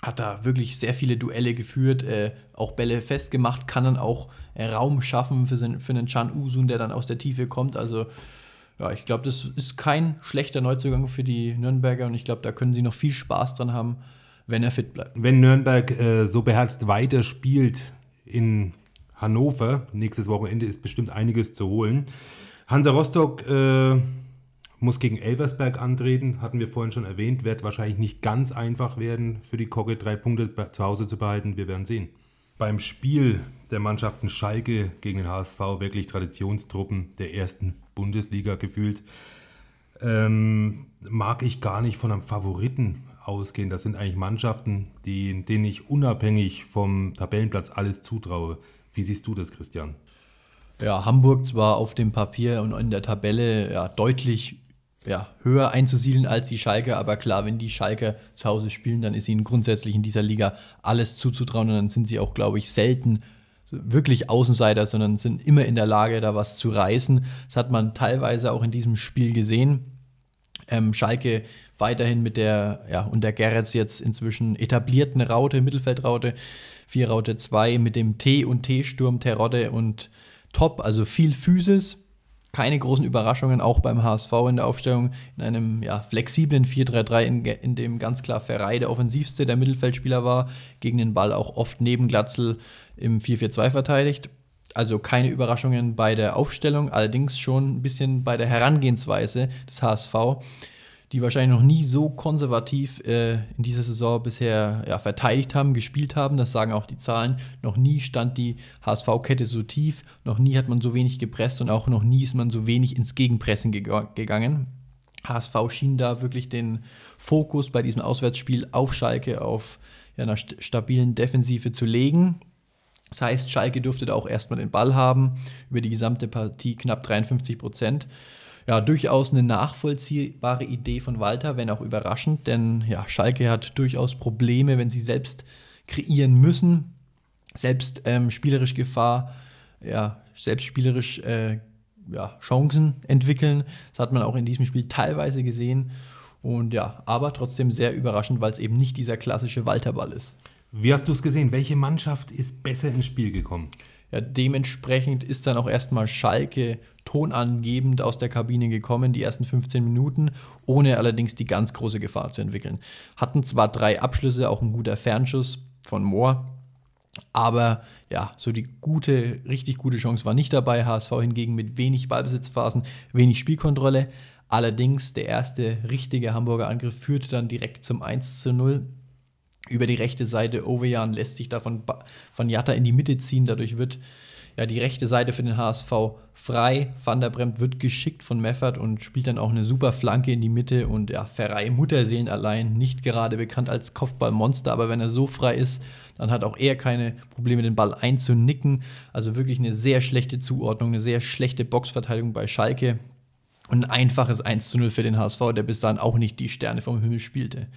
hat da wirklich sehr viele Duelle geführt, äh, auch Bälle festgemacht, kann dann auch äh, Raum schaffen für, den, für einen Chan Usun, der dann aus der Tiefe kommt. Also ja, ich glaube, das ist kein schlechter Neuzugang für die Nürnberger und ich glaube, da können sie noch viel Spaß dran haben, wenn er fit bleibt. Wenn Nürnberg äh, so beherzt weiter spielt in Hannover, nächstes Wochenende ist bestimmt einiges zu holen. Hansa Rostock äh, muss gegen Elversberg antreten, hatten wir vorhin schon erwähnt, wird wahrscheinlich nicht ganz einfach werden, für die Kogge drei Punkte zu Hause zu behalten. Wir werden sehen. Beim Spiel der Mannschaften Schalke gegen den HSV wirklich Traditionstruppen der ersten Bundesliga gefühlt. Ähm, mag ich gar nicht von einem Favoriten ausgehen. Das sind eigentlich Mannschaften, die, denen ich unabhängig vom Tabellenplatz alles zutraue. Wie siehst du das, Christian? Ja, Hamburg zwar auf dem Papier und in der Tabelle ja, deutlich ja, höher einzusiedeln als die Schalke. Aber klar, wenn die Schalke zu Hause spielen, dann ist ihnen grundsätzlich in dieser Liga alles zuzutrauen und dann sind sie auch, glaube ich, selten wirklich Außenseiter, sondern sind immer in der Lage, da was zu reißen. Das hat man teilweise auch in diesem Spiel gesehen. Ähm, Schalke weiterhin mit der, ja, unter Gerrits jetzt inzwischen etablierten Raute, Mittelfeldraute, 4 Raute 2 mit dem T und T-Sturm, Terodde und Top, also viel Physis. Keine großen Überraschungen, auch beim HSV in der Aufstellung, in einem ja, flexiblen 4-3-3, in, in, dem ganz klar Ferrei der offensivste der Mittelfeldspieler war, gegen den Ball auch oft neben Glatzel im 4-4-2 verteidigt. Also keine Überraschungen bei der Aufstellung, allerdings schon ein bisschen bei der Herangehensweise des HSV die wahrscheinlich noch nie so konservativ äh, in dieser Saison bisher ja, verteidigt haben, gespielt haben. Das sagen auch die Zahlen. Noch nie stand die HSV-Kette so tief, noch nie hat man so wenig gepresst und auch noch nie ist man so wenig ins Gegenpressen ge gegangen. HSV schien da wirklich den Fokus bei diesem Auswärtsspiel auf Schalke, auf ja, einer st stabilen Defensive zu legen. Das heißt, Schalke durfte da auch erstmal den Ball haben, über die gesamte Partie knapp 53 Prozent ja, durchaus eine nachvollziehbare Idee von Walter, wenn auch überraschend, denn ja, Schalke hat durchaus Probleme, wenn sie selbst kreieren müssen, selbst ähm, spielerisch Gefahr, ja, selbst spielerisch äh, ja, Chancen entwickeln. Das hat man auch in diesem Spiel teilweise gesehen. Und ja, aber trotzdem sehr überraschend, weil es eben nicht dieser klassische Walterball ist. Wie hast du es gesehen? Welche Mannschaft ist besser ins Spiel gekommen? Ja, dementsprechend ist dann auch erstmal Schalke tonangebend aus der Kabine gekommen, die ersten 15 Minuten, ohne allerdings die ganz große Gefahr zu entwickeln. Hatten zwar drei Abschlüsse, auch ein guter Fernschuss von Mohr, aber ja, so die gute, richtig gute Chance war nicht dabei. HSV hingegen mit wenig Ballbesitzphasen, wenig Spielkontrolle. Allerdings der erste richtige Hamburger Angriff führte dann direkt zum 1 zu 0 über die rechte Seite. Ovejan lässt sich da von, von Jatta in die Mitte ziehen. Dadurch wird ja die rechte Seite für den HSV frei. Van der Bremt wird geschickt von Meffert und spielt dann auch eine super Flanke in die Mitte. Und ja, Ferrei Mutterseelen allein, nicht gerade bekannt als Kopfballmonster, aber wenn er so frei ist, dann hat auch er keine Probleme, den Ball einzunicken. Also wirklich eine sehr schlechte Zuordnung, eine sehr schlechte Boxverteidigung bei Schalke. Und ein einfaches 1 zu 0 für den HSV, der bis dahin auch nicht die Sterne vom Himmel spielte.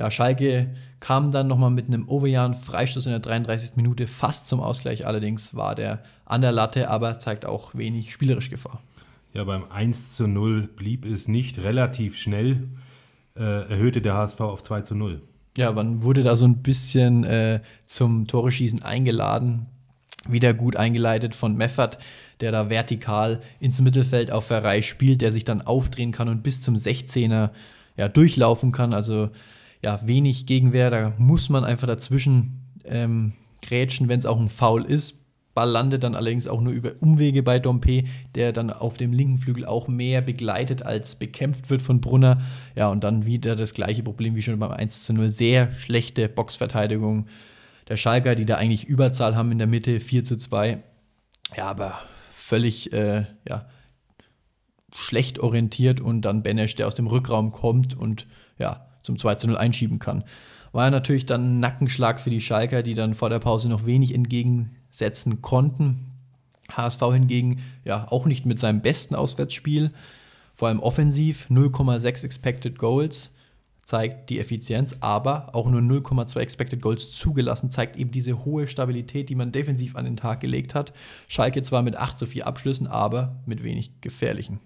Ja, Schalke kam dann nochmal mit einem Overjan Freistoß in der 33. Minute fast zum Ausgleich. Allerdings war der an der Latte, aber zeigt auch wenig spielerisch Gefahr. Ja, beim 1 zu 0 blieb es nicht relativ schnell. Äh, erhöhte der HSV auf 2 zu 0. Ja, man wurde da so ein bisschen äh, zum Toreschießen eingeladen. Wieder gut eingeleitet von Meffert, der da vertikal ins Mittelfeld auf Verreih spielt, der sich dann aufdrehen kann und bis zum 16er ja, durchlaufen kann. Also ja, wenig Gegenwehr, da muss man einfach dazwischen ähm, grätschen, wenn es auch ein Foul ist. Ball landet dann allerdings auch nur über Umwege bei Dompe, der dann auf dem linken Flügel auch mehr begleitet als bekämpft wird von Brunner. Ja, und dann wieder das gleiche Problem wie schon beim 1 zu 0. Sehr schlechte Boxverteidigung der Schalker, die da eigentlich Überzahl haben in der Mitte, 4 zu 2. Ja, aber völlig äh, ja, schlecht orientiert und dann Benesch, der aus dem Rückraum kommt und ja, zum 2 zu 0 einschieben kann. War ja natürlich dann ein Nackenschlag für die Schalker, die dann vor der Pause noch wenig entgegensetzen konnten. HSV hingegen ja auch nicht mit seinem besten Auswärtsspiel, vor allem offensiv, 0,6 Expected Goals zeigt die Effizienz, aber auch nur 0,2 Expected Goals zugelassen, zeigt eben diese hohe Stabilität, die man defensiv an den Tag gelegt hat. Schalke zwar mit 8 zu 4 Abschlüssen, aber mit wenig gefährlichen.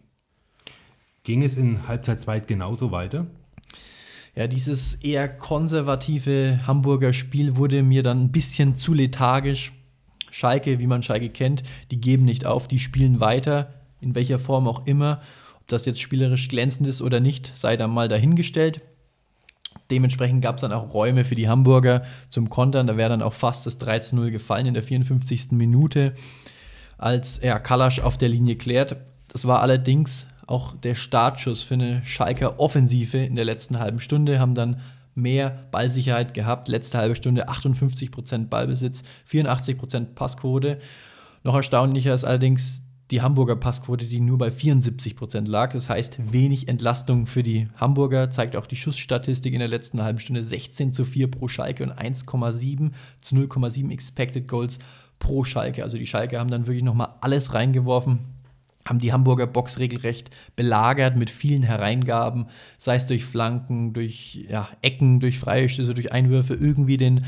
Ging es in Halbzeit 2 genauso weiter? Ja, dieses eher konservative Hamburger Spiel wurde mir dann ein bisschen zu lethargisch. Schalke, wie man Schalke kennt, die geben nicht auf, die spielen weiter, in welcher Form auch immer. Ob das jetzt spielerisch glänzend ist oder nicht, sei dann mal dahingestellt. Dementsprechend gab es dann auch Räume für die Hamburger zum Kontern. Da wäre dann auch fast das 3 zu 0 gefallen in der 54. Minute, als er Kalasch auf der Linie klärt. Das war allerdings auch der Startschuss für eine Schalker Offensive in der letzten halben Stunde, haben dann mehr Ballsicherheit gehabt. Letzte halbe Stunde 58% Ballbesitz, 84% Passquote. Noch erstaunlicher ist allerdings die Hamburger Passquote, die nur bei 74% lag. Das heißt, wenig Entlastung für die Hamburger. Zeigt auch die Schussstatistik in der letzten halben Stunde 16 zu 4 pro Schalke und 1,7 zu 0,7 Expected Goals pro Schalke. Also die Schalke haben dann wirklich nochmal alles reingeworfen haben die Hamburger Box regelrecht belagert mit vielen Hereingaben, sei es durch Flanken, durch ja, Ecken, durch Freistöße, durch Einwürfe, irgendwie den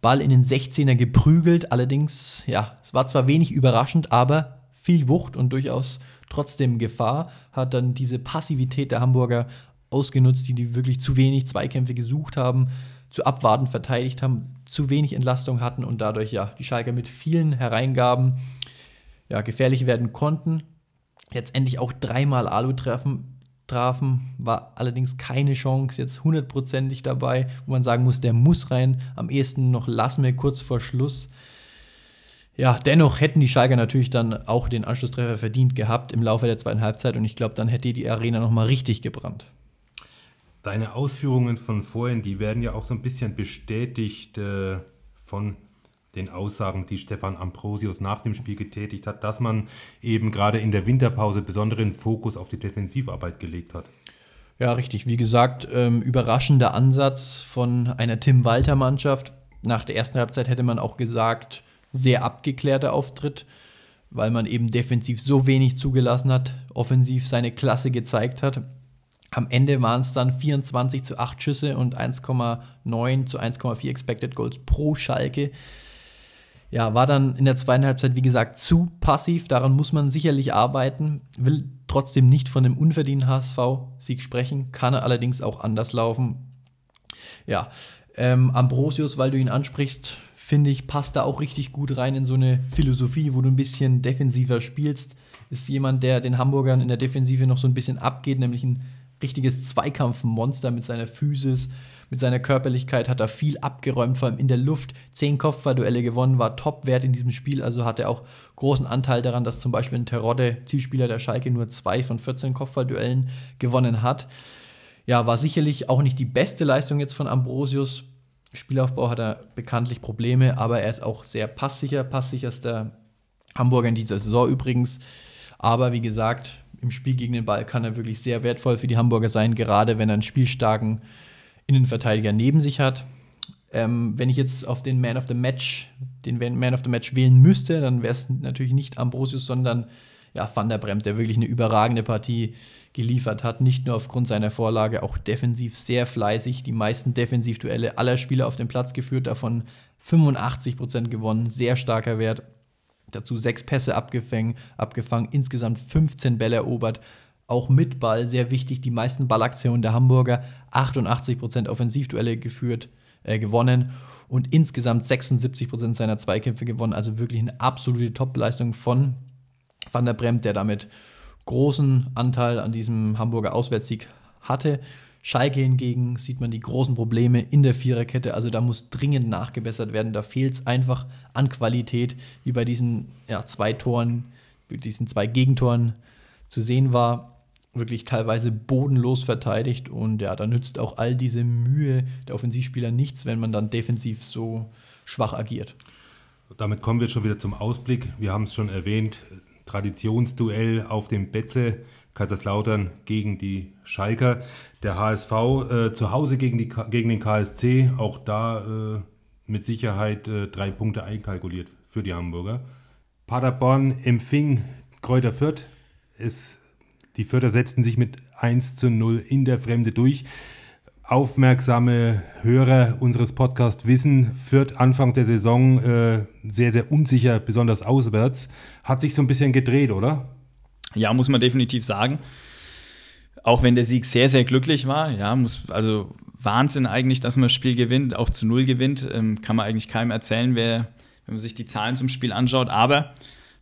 Ball in den 16er geprügelt. Allerdings, ja, es war zwar wenig überraschend, aber viel Wucht und durchaus trotzdem Gefahr. Hat dann diese Passivität der Hamburger ausgenutzt, die, die wirklich zu wenig Zweikämpfe gesucht haben, zu abwarten verteidigt haben, zu wenig Entlastung hatten und dadurch ja die Schalker mit vielen Hereingaben ja, gefährlich werden konnten. Jetzt endlich auch dreimal Alu treffen, trafen, war allerdings keine Chance jetzt hundertprozentig dabei, wo man sagen muss, der muss rein. Am ehesten noch Lassme kurz vor Schluss. Ja, dennoch hätten die Schalker natürlich dann auch den Anschlusstreffer verdient gehabt im Laufe der zweiten Halbzeit und ich glaube, dann hätte die Arena nochmal richtig gebrannt. Deine Ausführungen von vorhin, die werden ja auch so ein bisschen bestätigt äh, von den Aussagen, die Stefan Ambrosius nach dem Spiel getätigt hat, dass man eben gerade in der Winterpause besonderen Fokus auf die Defensivarbeit gelegt hat. Ja, richtig. Wie gesagt, ähm, überraschender Ansatz von einer Tim Walter-Mannschaft. Nach der ersten Halbzeit hätte man auch gesagt, sehr abgeklärter Auftritt, weil man eben defensiv so wenig zugelassen hat, offensiv seine Klasse gezeigt hat. Am Ende waren es dann 24 zu 8 Schüsse und 1,9 zu 1,4 Expected Goals pro Schalke ja, war dann in der zweiten Halbzeit, wie gesagt, zu passiv. Daran muss man sicherlich arbeiten. Will trotzdem nicht von dem unverdienten HSV-Sieg sprechen, kann er allerdings auch anders laufen. Ja, ähm, Ambrosius, weil du ihn ansprichst, finde ich, passt da auch richtig gut rein in so eine Philosophie, wo du ein bisschen defensiver spielst. Ist jemand, der den Hamburgern in der Defensive noch so ein bisschen abgeht, nämlich ein richtiges Zweikampfmonster mit seiner Physis, mit seiner Körperlichkeit hat er viel abgeräumt, vor allem in der Luft. Zehn Kopfballduelle gewonnen, war Topwert in diesem Spiel, also hat er auch großen Anteil daran, dass zum Beispiel ein Terodde, Zielspieler der Schalke, nur zwei von 14 Kopfballduellen gewonnen hat. Ja, war sicherlich auch nicht die beste Leistung jetzt von Ambrosius. Spielaufbau hat er bekanntlich Probleme, aber er ist auch sehr passsicher, passsicherster Hamburger in dieser Saison übrigens. Aber wie gesagt, im Spiel gegen den Ball kann er wirklich sehr wertvoll für die Hamburger sein, gerade wenn er einen spielstarken Innenverteidiger neben sich hat. Ähm, wenn ich jetzt auf den Man of the Match, den Man of the Match wählen müsste, dann wäre es natürlich nicht Ambrosius, sondern ja, Van der Bremt, der wirklich eine überragende Partie geliefert hat. Nicht nur aufgrund seiner Vorlage, auch defensiv sehr fleißig. Die meisten Defensivduelle aller Spieler auf dem Platz geführt, davon 85% gewonnen. Sehr starker Wert. Dazu sechs Pässe abgefangen, abgefangen, insgesamt 15 Bälle erobert auch mit Ball sehr wichtig. Die meisten Ballaktionen der Hamburger, 88% Offensivduelle geführt, äh, gewonnen und insgesamt 76% seiner Zweikämpfe gewonnen. Also wirklich eine absolute Topleistung von Van der Bremt, der damit großen Anteil an diesem Hamburger Auswärtssieg hatte. Schalke hingegen sieht man die großen Probleme in der Viererkette. Also da muss dringend nachgebessert werden. Da fehlt es einfach an Qualität, wie bei diesen ja, zwei Toren, diesen zwei Gegentoren zu sehen war wirklich teilweise bodenlos verteidigt und ja, da nützt auch all diese Mühe der Offensivspieler nichts, wenn man dann defensiv so schwach agiert. Damit kommen wir schon wieder zum Ausblick. Wir haben es schon erwähnt, Traditionsduell auf dem Betze, Kaiserslautern gegen die Schalker, der HSV äh, zu Hause gegen, die, gegen den KSC, auch da äh, mit Sicherheit äh, drei Punkte einkalkuliert für die Hamburger. Paderborn empfing Kräuter Fürth, ist die Förder setzten sich mit 1 zu 0 in der Fremde durch. Aufmerksame Hörer unseres Podcasts wissen, Fürth Anfang der Saison äh, sehr, sehr unsicher, besonders auswärts. Hat sich so ein bisschen gedreht, oder? Ja, muss man definitiv sagen. Auch wenn der Sieg sehr, sehr glücklich war, ja, muss, also Wahnsinn eigentlich, dass man das Spiel gewinnt, auch zu Null gewinnt, ähm, kann man eigentlich keinem erzählen, wer, wenn man sich die Zahlen zum Spiel anschaut. Aber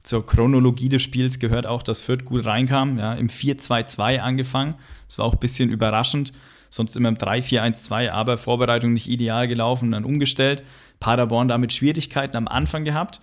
zur Chronologie des Spiels gehört auch, dass Fürth gut reinkam, ja, im 4-2-2 angefangen. Das war auch ein bisschen überraschend. Sonst immer im 3-4-1-2, aber Vorbereitung nicht ideal gelaufen dann umgestellt. Paderborn damit Schwierigkeiten am Anfang gehabt.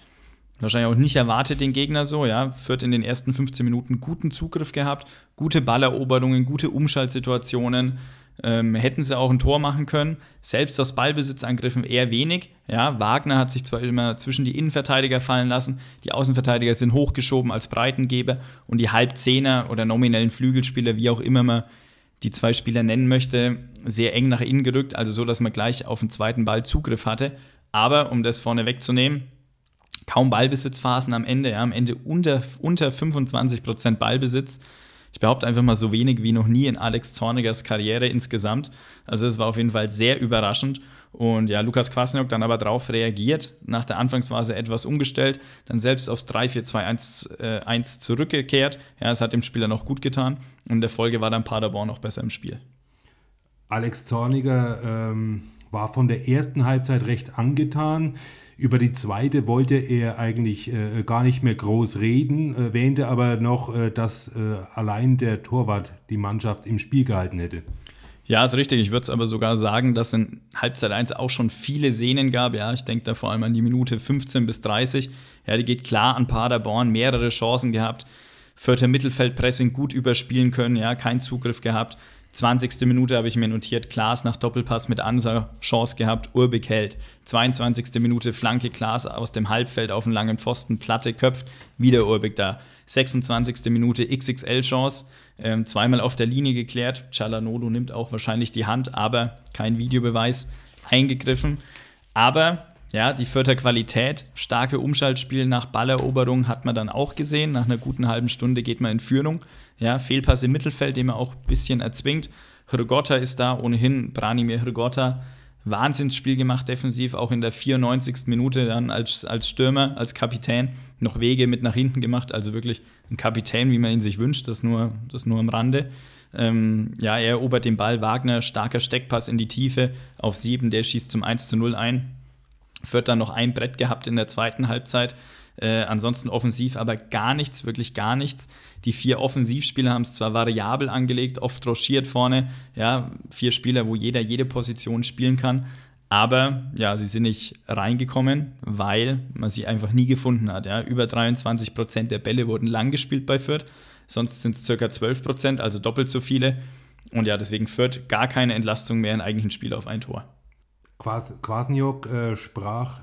Wahrscheinlich auch nicht erwartet den Gegner so, ja. Fürth in den ersten 15 Minuten guten Zugriff gehabt, gute Balleroberungen, gute Umschaltsituationen, ähm, hätten sie auch ein Tor machen können. Selbst aus Ballbesitzangriffen eher wenig. Ja, Wagner hat sich zwar immer zwischen die Innenverteidiger fallen lassen, die Außenverteidiger sind hochgeschoben als Breitengeber und die Halbzehner oder nominellen Flügelspieler, wie auch immer man die zwei Spieler nennen möchte, sehr eng nach innen gerückt, also so, dass man gleich auf den zweiten Ball Zugriff hatte. Aber um das vorne wegzunehmen, kaum Ballbesitzphasen am Ende, ja, am Ende unter, unter 25% Ballbesitz. Ich behaupte einfach mal so wenig wie noch nie in Alex Zornigers Karriere insgesamt. Also es war auf jeden Fall sehr überraschend. Und ja, Lukas Kwasniok dann aber darauf reagiert, nach der Anfangsphase etwas umgestellt, dann selbst aufs 3-4-2-1 äh, zurückgekehrt. Ja, es hat dem Spieler noch gut getan und in der Folge war dann Paderborn noch besser im Spiel. Alex Zorniger ähm, war von der ersten Halbzeit recht angetan. Über die zweite wollte er eigentlich äh, gar nicht mehr groß reden, erwähnte aber noch, äh, dass äh, allein der Torwart die Mannschaft im Spiel gehalten hätte. Ja, ist richtig. Ich würde es aber sogar sagen, dass in Halbzeit 1 auch schon viele Szenen gab. Ja, ich denke da vor allem an die Minute 15 bis 30. Ja, die geht klar an Paderborn, mehrere Chancen gehabt. Vierter Mittelfeldpressing gut überspielen können, ja, kein Zugriff gehabt. 20. Minute habe ich mir notiert, Klaas nach Doppelpass mit Ansa Chance gehabt, Urbik hält. 22. Minute Flanke Klaas aus dem Halbfeld auf einen langen Pfosten, Platte köpft, wieder Urbik da. 26. Minute XXL Chance, ähm, zweimal auf der Linie geklärt. Chalanolo nimmt auch wahrscheinlich die Hand, aber kein Videobeweis eingegriffen. Aber ja, die Vierter Qualität, starke Umschaltspiel nach Balleroberung hat man dann auch gesehen. Nach einer guten halben Stunde geht man in Führung. Ja, Fehlpass im Mittelfeld, den man auch ein bisschen erzwingt. Hrgotta ist da, ohnehin Branimir Hrgotta. Wahnsinnsspiel gemacht defensiv, auch in der 94. Minute dann als, als Stürmer, als Kapitän noch Wege mit nach hinten gemacht. Also wirklich ein Kapitän, wie man ihn sich wünscht, das nur, das nur am Rande. Ähm, ja, er erobert den Ball, Wagner, starker Steckpass in die Tiefe auf sieben, der schießt zum 1 zu 0 ein. Wird dann noch ein Brett gehabt in der zweiten Halbzeit. Äh, ansonsten offensiv aber gar nichts, wirklich gar nichts. Die vier Offensivspieler haben es zwar variabel angelegt, oft rochiert vorne, ja, vier Spieler, wo jeder jede Position spielen kann, aber ja, sie sind nicht reingekommen, weil man sie einfach nie gefunden hat. Ja. Über 23 Prozent der Bälle wurden lang gespielt bei Fürth, sonst sind es circa 12 Prozent, also doppelt so viele. Und ja, deswegen Fürth gar keine Entlastung mehr in eigentlichen Spiel auf ein Tor. Kwasniok äh, sprach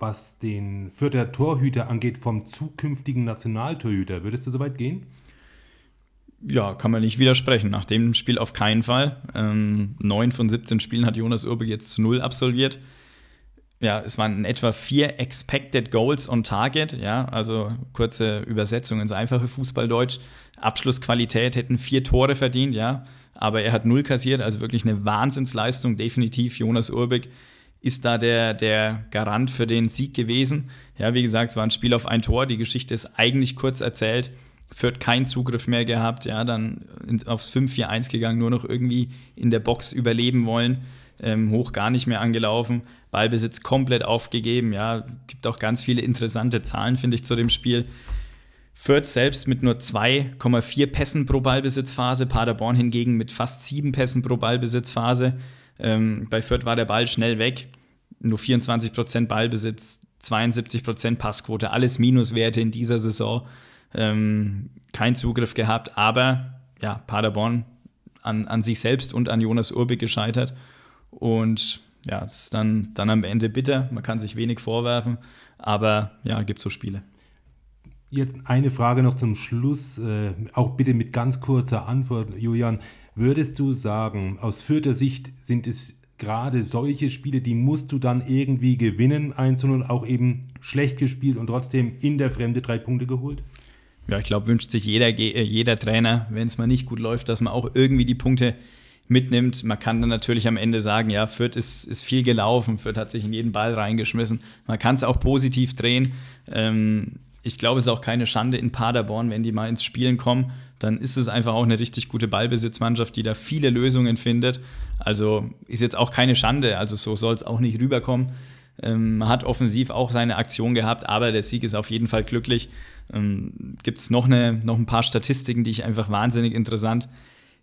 was den Fürther Torhüter angeht, vom zukünftigen Nationaltorhüter. Würdest du soweit gehen? Ja, kann man nicht widersprechen. Nach dem Spiel auf keinen Fall. Ähm, neun von 17 Spielen hat Jonas Urbig jetzt zu null absolviert. Ja, es waren in etwa vier Expected Goals on Target. Ja, also kurze Übersetzung ins einfache Fußballdeutsch. Abschlussqualität hätten vier Tore verdient, ja. Aber er hat null kassiert, also wirklich eine Wahnsinnsleistung, definitiv. Jonas Urbig ist da der, der Garant für den Sieg gewesen. Ja, wie gesagt, es war ein Spiel auf ein Tor. Die Geschichte ist eigentlich kurz erzählt. Fürth keinen Zugriff mehr gehabt, ja, dann aufs 5-4-1 gegangen, nur noch irgendwie in der Box überleben wollen. Ähm, hoch gar nicht mehr angelaufen, Ballbesitz komplett aufgegeben. Ja, gibt auch ganz viele interessante Zahlen, finde ich, zu dem Spiel. Fürth selbst mit nur 2,4 Pässen pro Ballbesitzphase, Paderborn hingegen mit fast 7 Pässen pro Ballbesitzphase. Ähm, bei Fürth war der Ball schnell weg. Nur 24% Ballbesitz, 72% Passquote, alles Minuswerte in dieser Saison. Ähm, kein Zugriff gehabt, aber ja, Paderborn an, an sich selbst und an Jonas Urbig gescheitert. Und ja, es ist dann, dann am Ende bitter. Man kann sich wenig vorwerfen, aber ja, gibt so Spiele. Jetzt eine Frage noch zum Schluss, äh, auch bitte mit ganz kurzer Antwort, Julian. Würdest du sagen, aus vierter Sicht sind es gerade solche Spiele, die musst du dann irgendwie gewinnen, 1 0, auch eben schlecht gespielt und trotzdem in der Fremde drei Punkte geholt? Ja, ich glaube, wünscht sich jeder, äh, jeder Trainer, wenn es mal nicht gut läuft, dass man auch irgendwie die Punkte mitnimmt. Man kann dann natürlich am Ende sagen, ja, Fürth ist, ist viel gelaufen, Fürth hat sich in jeden Ball reingeschmissen. Man kann es auch positiv drehen. Ähm, ich glaube, es ist auch keine Schande in Paderborn, wenn die mal ins Spielen kommen, dann ist es einfach auch eine richtig gute Ballbesitzmannschaft, die da viele Lösungen findet. Also ist jetzt auch keine Schande, also so soll es auch nicht rüberkommen. Ähm, man hat offensiv auch seine Aktion gehabt, aber der Sieg ist auf jeden Fall glücklich. Ähm, Gibt es noch, noch ein paar Statistiken, die ich einfach wahnsinnig interessant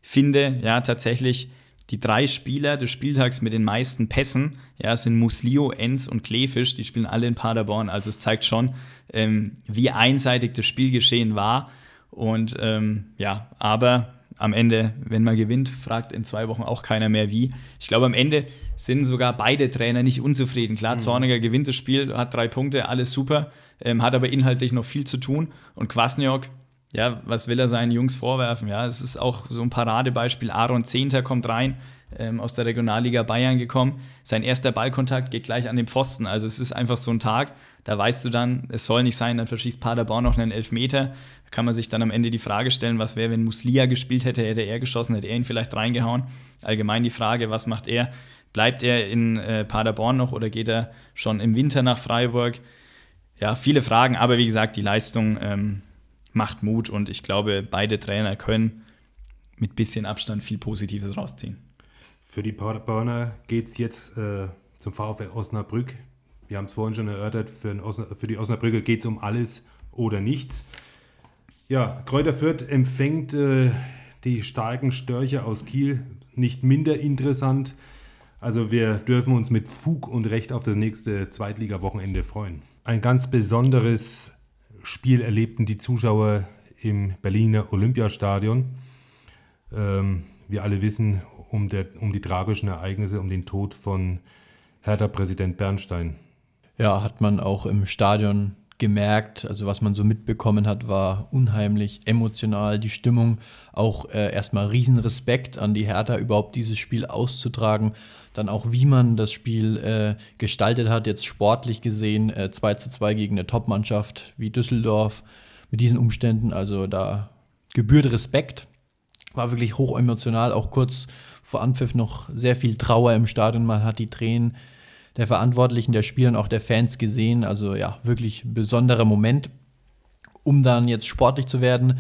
finde. Ja, tatsächlich die drei Spieler des Spieltags mit den meisten Pässen ja, sind Muslio, Enz und Klefisch. Die spielen alle in Paderborn. Also es zeigt schon, ähm, wie einseitig das Spielgeschehen war. Und ähm, ja, aber am Ende, wenn man gewinnt, fragt in zwei Wochen auch keiner mehr wie. Ich glaube, am Ende sind sogar beide Trainer nicht unzufrieden. Klar, mhm. Zorniger gewinnt das Spiel, hat drei Punkte, alles super, ähm, hat aber inhaltlich noch viel zu tun. Und Kwasniok, ja, was will er seinen Jungs vorwerfen? Ja, es ist auch so ein Paradebeispiel. Aaron Zehnter kommt rein, ähm, aus der Regionalliga Bayern gekommen. Sein erster Ballkontakt geht gleich an den Pfosten. Also es ist einfach so ein Tag, da weißt du dann, es soll nicht sein, dann verschießt Paderborn noch einen Elfmeter. Da kann man sich dann am Ende die Frage stellen, was wäre, wenn Muslia gespielt hätte, hätte er geschossen, hätte er ihn vielleicht reingehauen. Allgemein die Frage, was macht er? Bleibt er in äh, Paderborn noch oder geht er schon im Winter nach Freiburg? Ja, viele Fragen, aber wie gesagt, die Leistung ähm, macht Mut und ich glaube, beide Trainer können mit bisschen Abstand viel Positives rausziehen. Für die Paderborner geht es jetzt äh, zum VfL Osnabrück. Wir haben es vorhin schon erörtert, für, Osna für die Osnabrücker geht es um alles oder nichts. Ja, Kräuter Fürth empfängt äh, die starken Störche aus Kiel nicht minder interessant. Also wir dürfen uns mit Fug und Recht auf das nächste Zweitliga-Wochenende freuen. Ein ganz besonderes Spiel erlebten die Zuschauer im Berliner Olympiastadion. Ähm, wir alle wissen um, der, um die tragischen Ereignisse, um den Tod von Hertha-Präsident Bernstein. Ja, hat man auch im Stadion gemerkt. Also was man so mitbekommen hat, war unheimlich emotional. Die Stimmung, auch äh, erstmal Riesenrespekt an die Hertha, überhaupt dieses Spiel auszutragen. Dann auch, wie man das Spiel äh, gestaltet hat, jetzt sportlich gesehen, äh, 2 zu 2 gegen eine Topmannschaft wie Düsseldorf mit diesen Umständen. Also da gebührt Respekt. War wirklich hoch emotional, auch kurz vor Anpfiff noch sehr viel Trauer im Stadion. Man hat die Tränen der Verantwortlichen, der Spieler und auch der Fans gesehen. Also ja, wirklich besonderer Moment, um dann jetzt sportlich zu werden.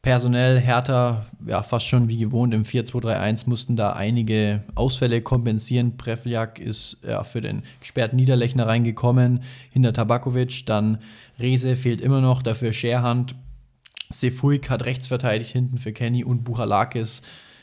Personell härter, ja, fast schon wie gewohnt im 4-2-3-1 mussten da einige Ausfälle kompensieren. Prevljak ist ja, für den gesperrten Niederlechner reingekommen, hinter Tabakovic. Dann Rese fehlt immer noch, dafür Scherhand. Sefuik hat rechts verteidigt, hinten für Kenny und Buchalakis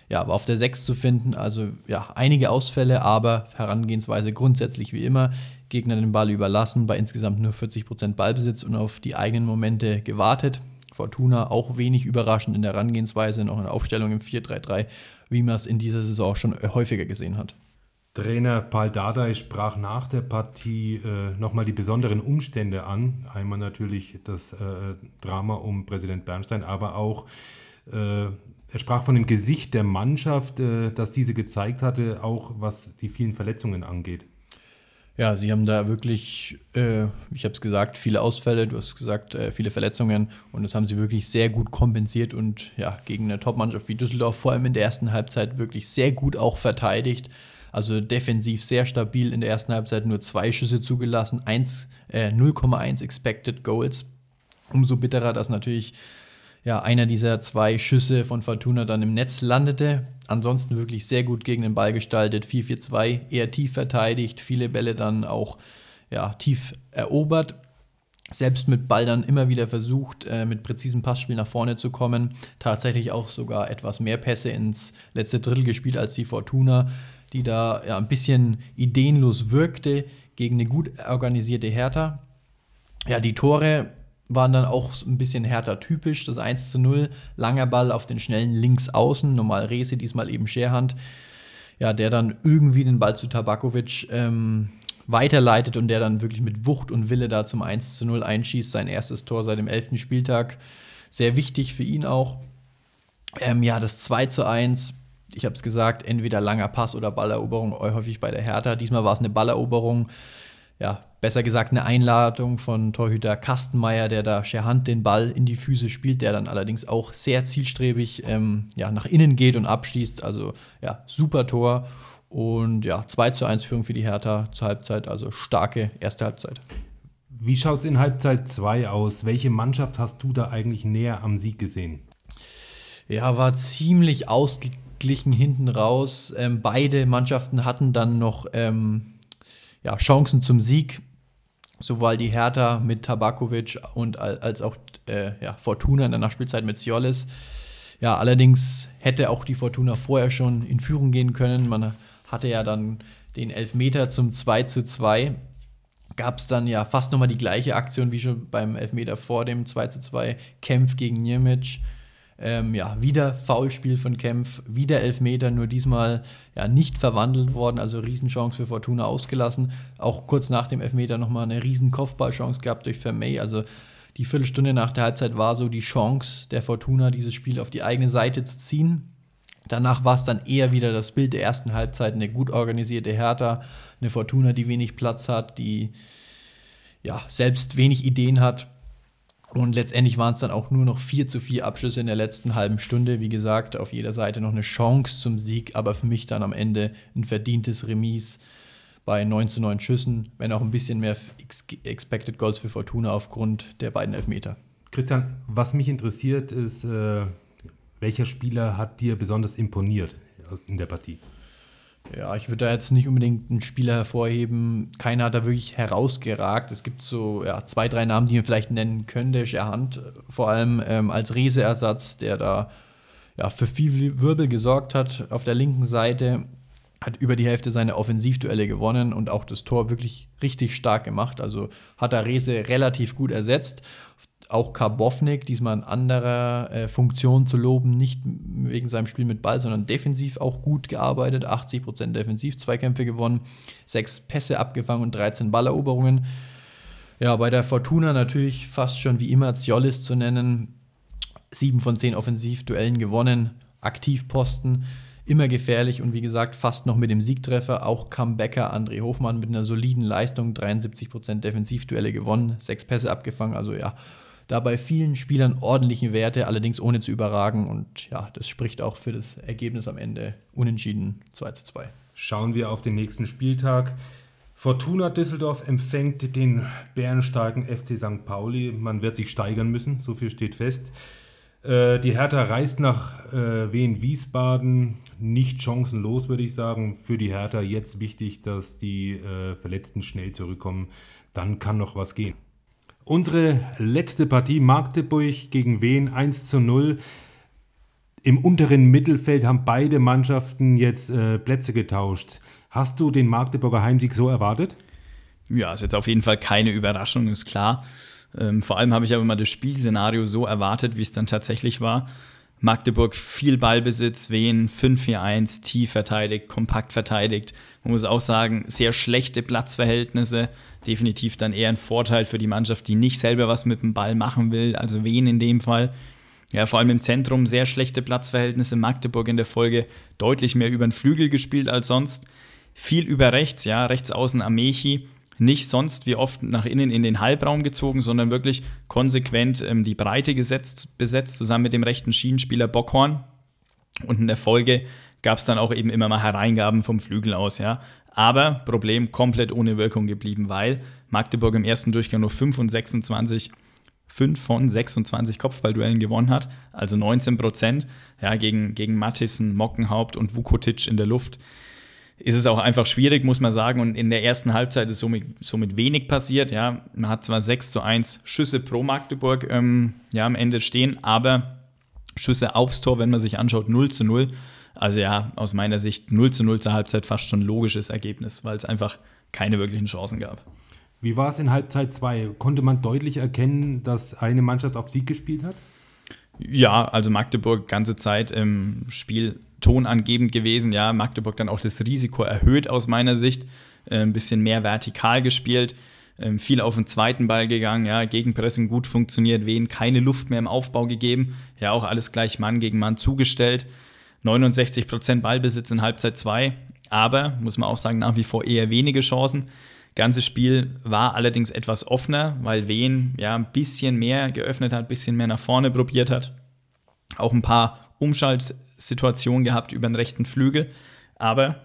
ja, war auf der 6 zu finden. Also ja, einige Ausfälle, aber Herangehensweise grundsätzlich wie immer. Gegner den Ball überlassen, bei insgesamt nur 40% Ballbesitz und auf die eigenen Momente gewartet. Fortuna auch wenig überraschend in der Herangehensweise, noch eine Aufstellung im 4-3-3, wie man es in dieser Saison schon häufiger gesehen hat. Trainer Paul Dardai sprach nach der Partie äh, nochmal die besonderen Umstände an. Einmal natürlich das äh, Drama um Präsident Bernstein, aber auch äh, er sprach von dem Gesicht der Mannschaft, äh, das diese gezeigt hatte, auch was die vielen Verletzungen angeht. Ja, sie haben da wirklich, äh, ich habe es gesagt, viele Ausfälle, du hast gesagt, äh, viele Verletzungen und das haben sie wirklich sehr gut kompensiert und ja, gegen eine Topmannschaft wie Düsseldorf vor allem in der ersten Halbzeit wirklich sehr gut auch verteidigt. Also defensiv sehr stabil in der ersten Halbzeit, nur zwei Schüsse zugelassen, 0,1 äh, Expected Goals. Umso bitterer, dass natürlich ja, einer dieser zwei Schüsse von Fortuna dann im Netz landete. Ansonsten wirklich sehr gut gegen den Ball gestaltet, 4-4-2, eher tief verteidigt, viele Bälle dann auch ja, tief erobert. Selbst mit Ball dann immer wieder versucht, äh, mit präzisem Passspiel nach vorne zu kommen. Tatsächlich auch sogar etwas mehr Pässe ins letzte Drittel gespielt als die Fortuna, die da ja, ein bisschen ideenlos wirkte gegen eine gut organisierte Hertha. Ja, die Tore waren dann auch ein bisschen härter typisch. Das 1 zu 0, langer Ball auf den schnellen Linksaußen, normal Rese, diesmal eben Scherhand. Ja, der dann irgendwie den Ball zu Tabakovic ähm, weiterleitet und der dann wirklich mit Wucht und Wille da zum 1 zu 0 einschießt. Sein erstes Tor seit dem 11. Spieltag. Sehr wichtig für ihn auch. Ähm, ja, das 2 zu 1, ich habe es gesagt, entweder langer Pass oder Balleroberung, häufig bei der Hertha. Diesmal war es eine Balleroberung ja, besser gesagt eine Einladung von Torhüter Kastenmeier, der da Scherhand den Ball in die Füße spielt, der dann allerdings auch sehr zielstrebig ähm, ja, nach innen geht und abschließt. Also ja, super Tor. Und ja, 2 zu 1 Führung für die Hertha zur Halbzeit, also starke erste Halbzeit. Wie schaut es in Halbzeit 2 aus? Welche Mannschaft hast du da eigentlich näher am Sieg gesehen? Ja, war ziemlich ausgeglichen hinten raus. Ähm, beide Mannschaften hatten dann noch ähm, ja, Chancen zum Sieg. Sowohl die Hertha mit Tabakovic und als auch äh, ja, Fortuna in der Nachspielzeit mit Ciolles. Ja, allerdings hätte auch die Fortuna vorher schon in Führung gehen können. Man hatte ja dann den Elfmeter zum 2 zu 2. Gab es dann ja fast nochmal die gleiche Aktion wie schon beim Elfmeter vor dem 2 zu 2. Kämpf gegen Niemic. Ähm, ja, wieder Foulspiel von Kempf, wieder Elfmeter, nur diesmal ja nicht verwandelt worden, also Riesenchance für Fortuna ausgelassen. Auch kurz nach dem Elfmeter nochmal eine riesen Kopfballchance gehabt durch Vermey. Also die Viertelstunde nach der Halbzeit war so die Chance der Fortuna, dieses Spiel auf die eigene Seite zu ziehen. Danach war es dann eher wieder das Bild der ersten Halbzeit, eine gut organisierte Hertha, eine Fortuna, die wenig Platz hat, die ja, selbst wenig Ideen hat. Und letztendlich waren es dann auch nur noch 4 zu 4 Abschlüsse in der letzten halben Stunde. Wie gesagt, auf jeder Seite noch eine Chance zum Sieg, aber für mich dann am Ende ein verdientes Remis bei 9 zu 9 Schüssen, wenn auch ein bisschen mehr Expected Goals für Fortuna aufgrund der beiden Elfmeter. Christian, was mich interessiert ist, äh, welcher Spieler hat dir besonders imponiert in der Partie? Ja, ich würde da jetzt nicht unbedingt einen Spieler hervorheben. Keiner hat da wirklich herausgeragt. Es gibt so ja, zwei, drei Namen, die man vielleicht nennen könnte. Scherhand, vor allem ähm, als Reseersatz, der da ja, für viel Wirbel gesorgt hat auf der linken Seite. Hat über die Hälfte seiner Offensivduelle gewonnen und auch das Tor wirklich richtig stark gemacht. Also hat er Rese relativ gut ersetzt auch Karbovnik, diesmal in anderer äh, Funktion zu loben, nicht wegen seinem Spiel mit Ball, sondern defensiv auch gut gearbeitet, 80% defensiv, Zweikämpfe gewonnen, sechs Pässe abgefangen und 13 Balleroberungen. Ja, bei der Fortuna natürlich fast schon wie immer Ziolis zu nennen, sieben von zehn Offensivduellen gewonnen, Aktivposten, immer gefährlich und wie gesagt fast noch mit dem Siegtreffer. Auch Comebacker André Hofmann mit einer soliden Leistung, 73% Defensivduelle gewonnen, sechs Pässe abgefangen, also ja, da bei vielen Spielern ordentliche Werte, allerdings ohne zu überragen. Und ja, das spricht auch für das Ergebnis am Ende unentschieden 2 zu 2. Schauen wir auf den nächsten Spieltag. Fortuna Düsseldorf empfängt den bärenstarken FC St. Pauli. Man wird sich steigern müssen, so viel steht fest. Äh, die Hertha reist nach äh, Wien Wiesbaden. Nicht chancenlos, würde ich sagen. Für die Hertha jetzt wichtig, dass die äh, Verletzten schnell zurückkommen. Dann kann noch was gehen. Unsere letzte Partie Magdeburg gegen Wien 1 zu 0. Im unteren Mittelfeld haben beide Mannschaften jetzt äh, Plätze getauscht. Hast du den Magdeburger Heimsieg so erwartet? Ja, ist jetzt auf jeden Fall keine Überraschung, ist klar. Ähm, vor allem habe ich aber mal das Spielszenario so erwartet, wie es dann tatsächlich war. Magdeburg viel Ballbesitz, Wien 5-4-1, tief verteidigt, kompakt verteidigt. Man muss auch sagen, sehr schlechte Platzverhältnisse. Definitiv dann eher ein Vorteil für die Mannschaft, die nicht selber was mit dem Ball machen will, also Wien in dem Fall. Ja, vor allem im Zentrum sehr schlechte Platzverhältnisse. Magdeburg in der Folge deutlich mehr über den Flügel gespielt als sonst. Viel über rechts, ja, rechts außen Amechi nicht sonst wie oft nach innen in den Halbraum gezogen, sondern wirklich konsequent ähm, die Breite gesetzt, besetzt, zusammen mit dem rechten Schienenspieler Bockhorn. Und in der Folge gab es dann auch eben immer mal Hereingaben vom Flügel aus, ja. Aber Problem komplett ohne Wirkung geblieben, weil Magdeburg im ersten Durchgang nur 5 und 26 5 von 26 Kopfballduellen gewonnen hat, also 19 Prozent, ja, gegen, gegen Mattissen, Mockenhaupt und Vukotic in der Luft ist es auch einfach schwierig, muss man sagen. Und in der ersten Halbzeit ist somit, somit wenig passiert. Ja. Man hat zwar 6 zu 1 Schüsse pro Magdeburg ähm, ja, am Ende stehen, aber Schüsse aufs Tor, wenn man sich anschaut, 0 zu 0. Also ja, aus meiner Sicht 0 zu 0 zur Halbzeit fast schon ein logisches Ergebnis, weil es einfach keine wirklichen Chancen gab. Wie war es in Halbzeit 2? Konnte man deutlich erkennen, dass eine Mannschaft auf Sieg gespielt hat? Ja, also Magdeburg ganze Zeit im Spiel tonangebend gewesen. Ja, Magdeburg dann auch das Risiko erhöht aus meiner Sicht. Äh, ein bisschen mehr vertikal gespielt, ähm, viel auf den zweiten Ball gegangen. Ja, Gegenpressing gut funktioniert, wen keine Luft mehr im Aufbau gegeben. Ja, auch alles gleich Mann gegen Mann zugestellt. 69% Ballbesitz in Halbzeit 2, aber muss man auch sagen, nach wie vor eher wenige Chancen. Ganzes Spiel war allerdings etwas offener, weil Wien ja ein bisschen mehr geöffnet hat, ein bisschen mehr nach vorne probiert hat. Auch ein paar Umschalt Situation gehabt über den rechten Flügel, aber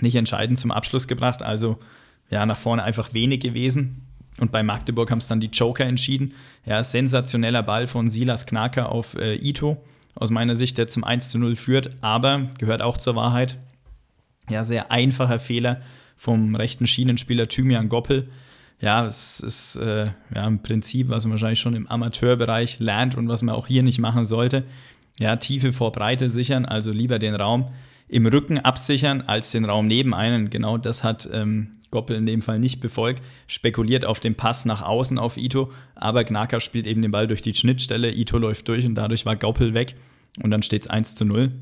nicht entscheidend zum Abschluss gebracht. Also ja, nach vorne einfach wenig gewesen. Und bei Magdeburg haben es dann die Joker entschieden. Ja, sensationeller Ball von Silas Knaker auf äh, Ito, aus meiner Sicht, der zum 1 zu 0 führt, aber gehört auch zur Wahrheit. Ja, sehr einfacher Fehler vom rechten Schienenspieler Thymian Goppel. Ja, es ist äh, ja, ein Prinzip, was man wahrscheinlich schon im Amateurbereich lernt und was man auch hier nicht machen sollte. Ja, Tiefe vor Breite sichern, also lieber den Raum im Rücken absichern als den Raum neben einen. Genau das hat ähm, Goppel in dem Fall nicht befolgt. Spekuliert auf den Pass nach außen auf Ito, aber Gnaka spielt eben den Ball durch die Schnittstelle. Ito läuft durch und dadurch war Goppel weg und dann steht es 1 zu 0.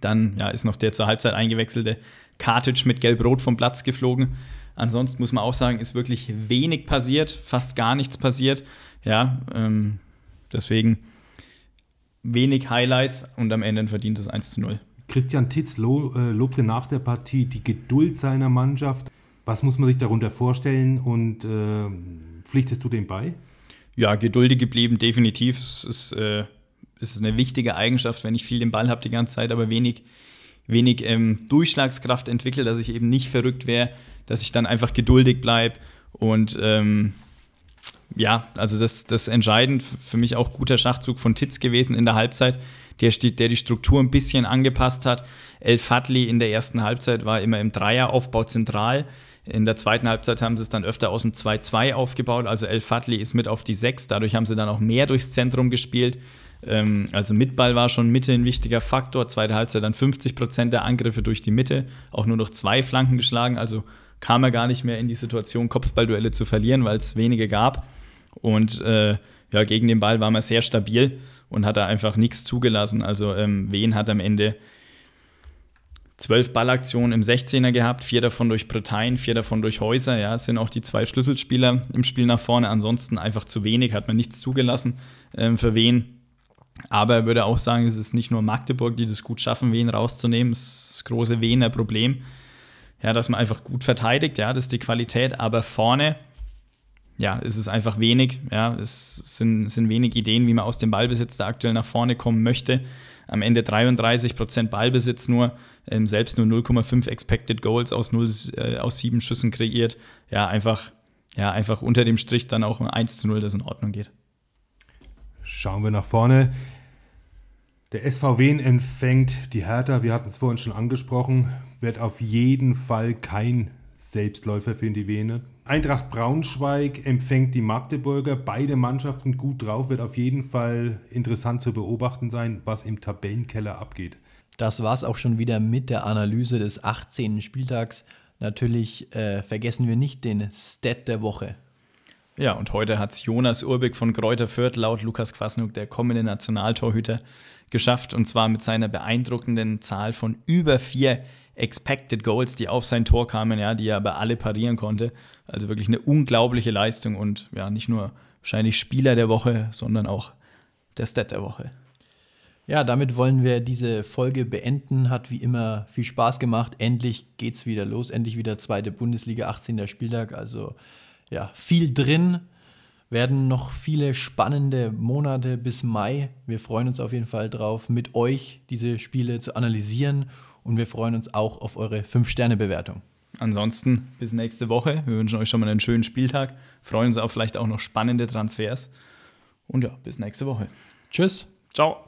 Dann ja, ist noch der zur Halbzeit eingewechselte Kartic mit Gelb-Rot vom Platz geflogen. Ansonsten muss man auch sagen, ist wirklich wenig passiert, fast gar nichts passiert. Ja, ähm, deswegen wenig Highlights und am Ende ein verdientes 1 zu 0. Christian Titz lo, äh, lobte nach der Partie die Geduld seiner Mannschaft. Was muss man sich darunter vorstellen und äh, pflichtest du dem bei? Ja, geduldig geblieben, definitiv. Es ist, äh, es ist eine wichtige Eigenschaft, wenn ich viel den Ball habe die ganze Zeit, aber wenig, wenig ähm, Durchschlagskraft entwickle, dass ich eben nicht verrückt wäre, dass ich dann einfach geduldig bleibe und ähm, ja, also das, das entscheidend für mich auch guter Schachzug von Titz gewesen in der Halbzeit, der, der die Struktur ein bisschen angepasst hat. El Fadli in der ersten Halbzeit war immer im Dreieraufbau zentral. In der zweiten Halbzeit haben sie es dann öfter aus dem 2-2 aufgebaut. Also El Fadli ist mit auf die 6. Dadurch haben sie dann auch mehr durchs Zentrum gespielt. Ähm, also Mitball war schon Mitte ein wichtiger Faktor. Zweite Halbzeit dann 50 Prozent der Angriffe durch die Mitte. Auch nur noch zwei Flanken geschlagen. Also kam er gar nicht mehr in die Situation, Kopfballduelle zu verlieren, weil es wenige gab. Und äh, ja, gegen den Ball war man sehr stabil und hat da einfach nichts zugelassen. Also ähm, Wien hat am Ende zwölf Ballaktionen im 16er gehabt, vier davon durch Parteien, vier davon durch Häuser. Ja, es sind auch die zwei Schlüsselspieler im Spiel nach vorne. Ansonsten einfach zu wenig, hat man nichts zugelassen ähm, für Wien. Aber er würde auch sagen, es ist nicht nur Magdeburg, die das gut schaffen, Wien rauszunehmen. Es ist das große Wiener Problem. Ja, dass man einfach gut verteidigt, ja, das ist die Qualität. Aber vorne ja, es ist einfach wenig. Ja, es sind, sind wenig Ideen, wie man aus dem Ballbesitz da aktuell nach vorne kommen möchte. Am Ende 33% Ballbesitz nur, ähm, selbst nur 0,5 Expected Goals aus, 0, äh, aus sieben Schüssen kreiert. Ja, einfach, ja, einfach unter dem Strich dann auch ein 1 zu 0, das in Ordnung geht. Schauen wir nach vorne. Der SVW empfängt die Hertha, wir hatten es vorhin schon angesprochen, wird auf jeden Fall kein Selbstläufer für die Vene. Eintracht Braunschweig empfängt die Magdeburger. Beide Mannschaften gut drauf. Wird auf jeden Fall interessant zu beobachten sein, was im Tabellenkeller abgeht. Das war es auch schon wieder mit der Analyse des 18. Spieltags. Natürlich äh, vergessen wir nicht den Stat der Woche. Ja, und heute hat es Jonas Urbig von Kräuter Fürth laut Lukas Kwasniuk, der kommende Nationaltorhüter, geschafft. Und zwar mit seiner beeindruckenden Zahl von über vier Expected Goals, die auf sein Tor kamen, ja, die er aber alle parieren konnte. Also wirklich eine unglaubliche Leistung und ja, nicht nur wahrscheinlich Spieler der Woche, sondern auch der Stat der Woche. Ja, damit wollen wir diese Folge beenden. Hat wie immer viel Spaß gemacht. Endlich geht's wieder los. Endlich wieder zweite Bundesliga, 18. Spieltag. Also ja, viel drin. Werden noch viele spannende Monate bis Mai. Wir freuen uns auf jeden Fall drauf, mit euch diese Spiele zu analysieren und wir freuen uns auch auf eure 5-Sterne-Bewertung. Ansonsten bis nächste Woche. Wir wünschen euch schon mal einen schönen Spieltag. Freuen uns auf vielleicht auch noch spannende Transfers. Und ja, bis nächste Woche. Tschüss. Ciao.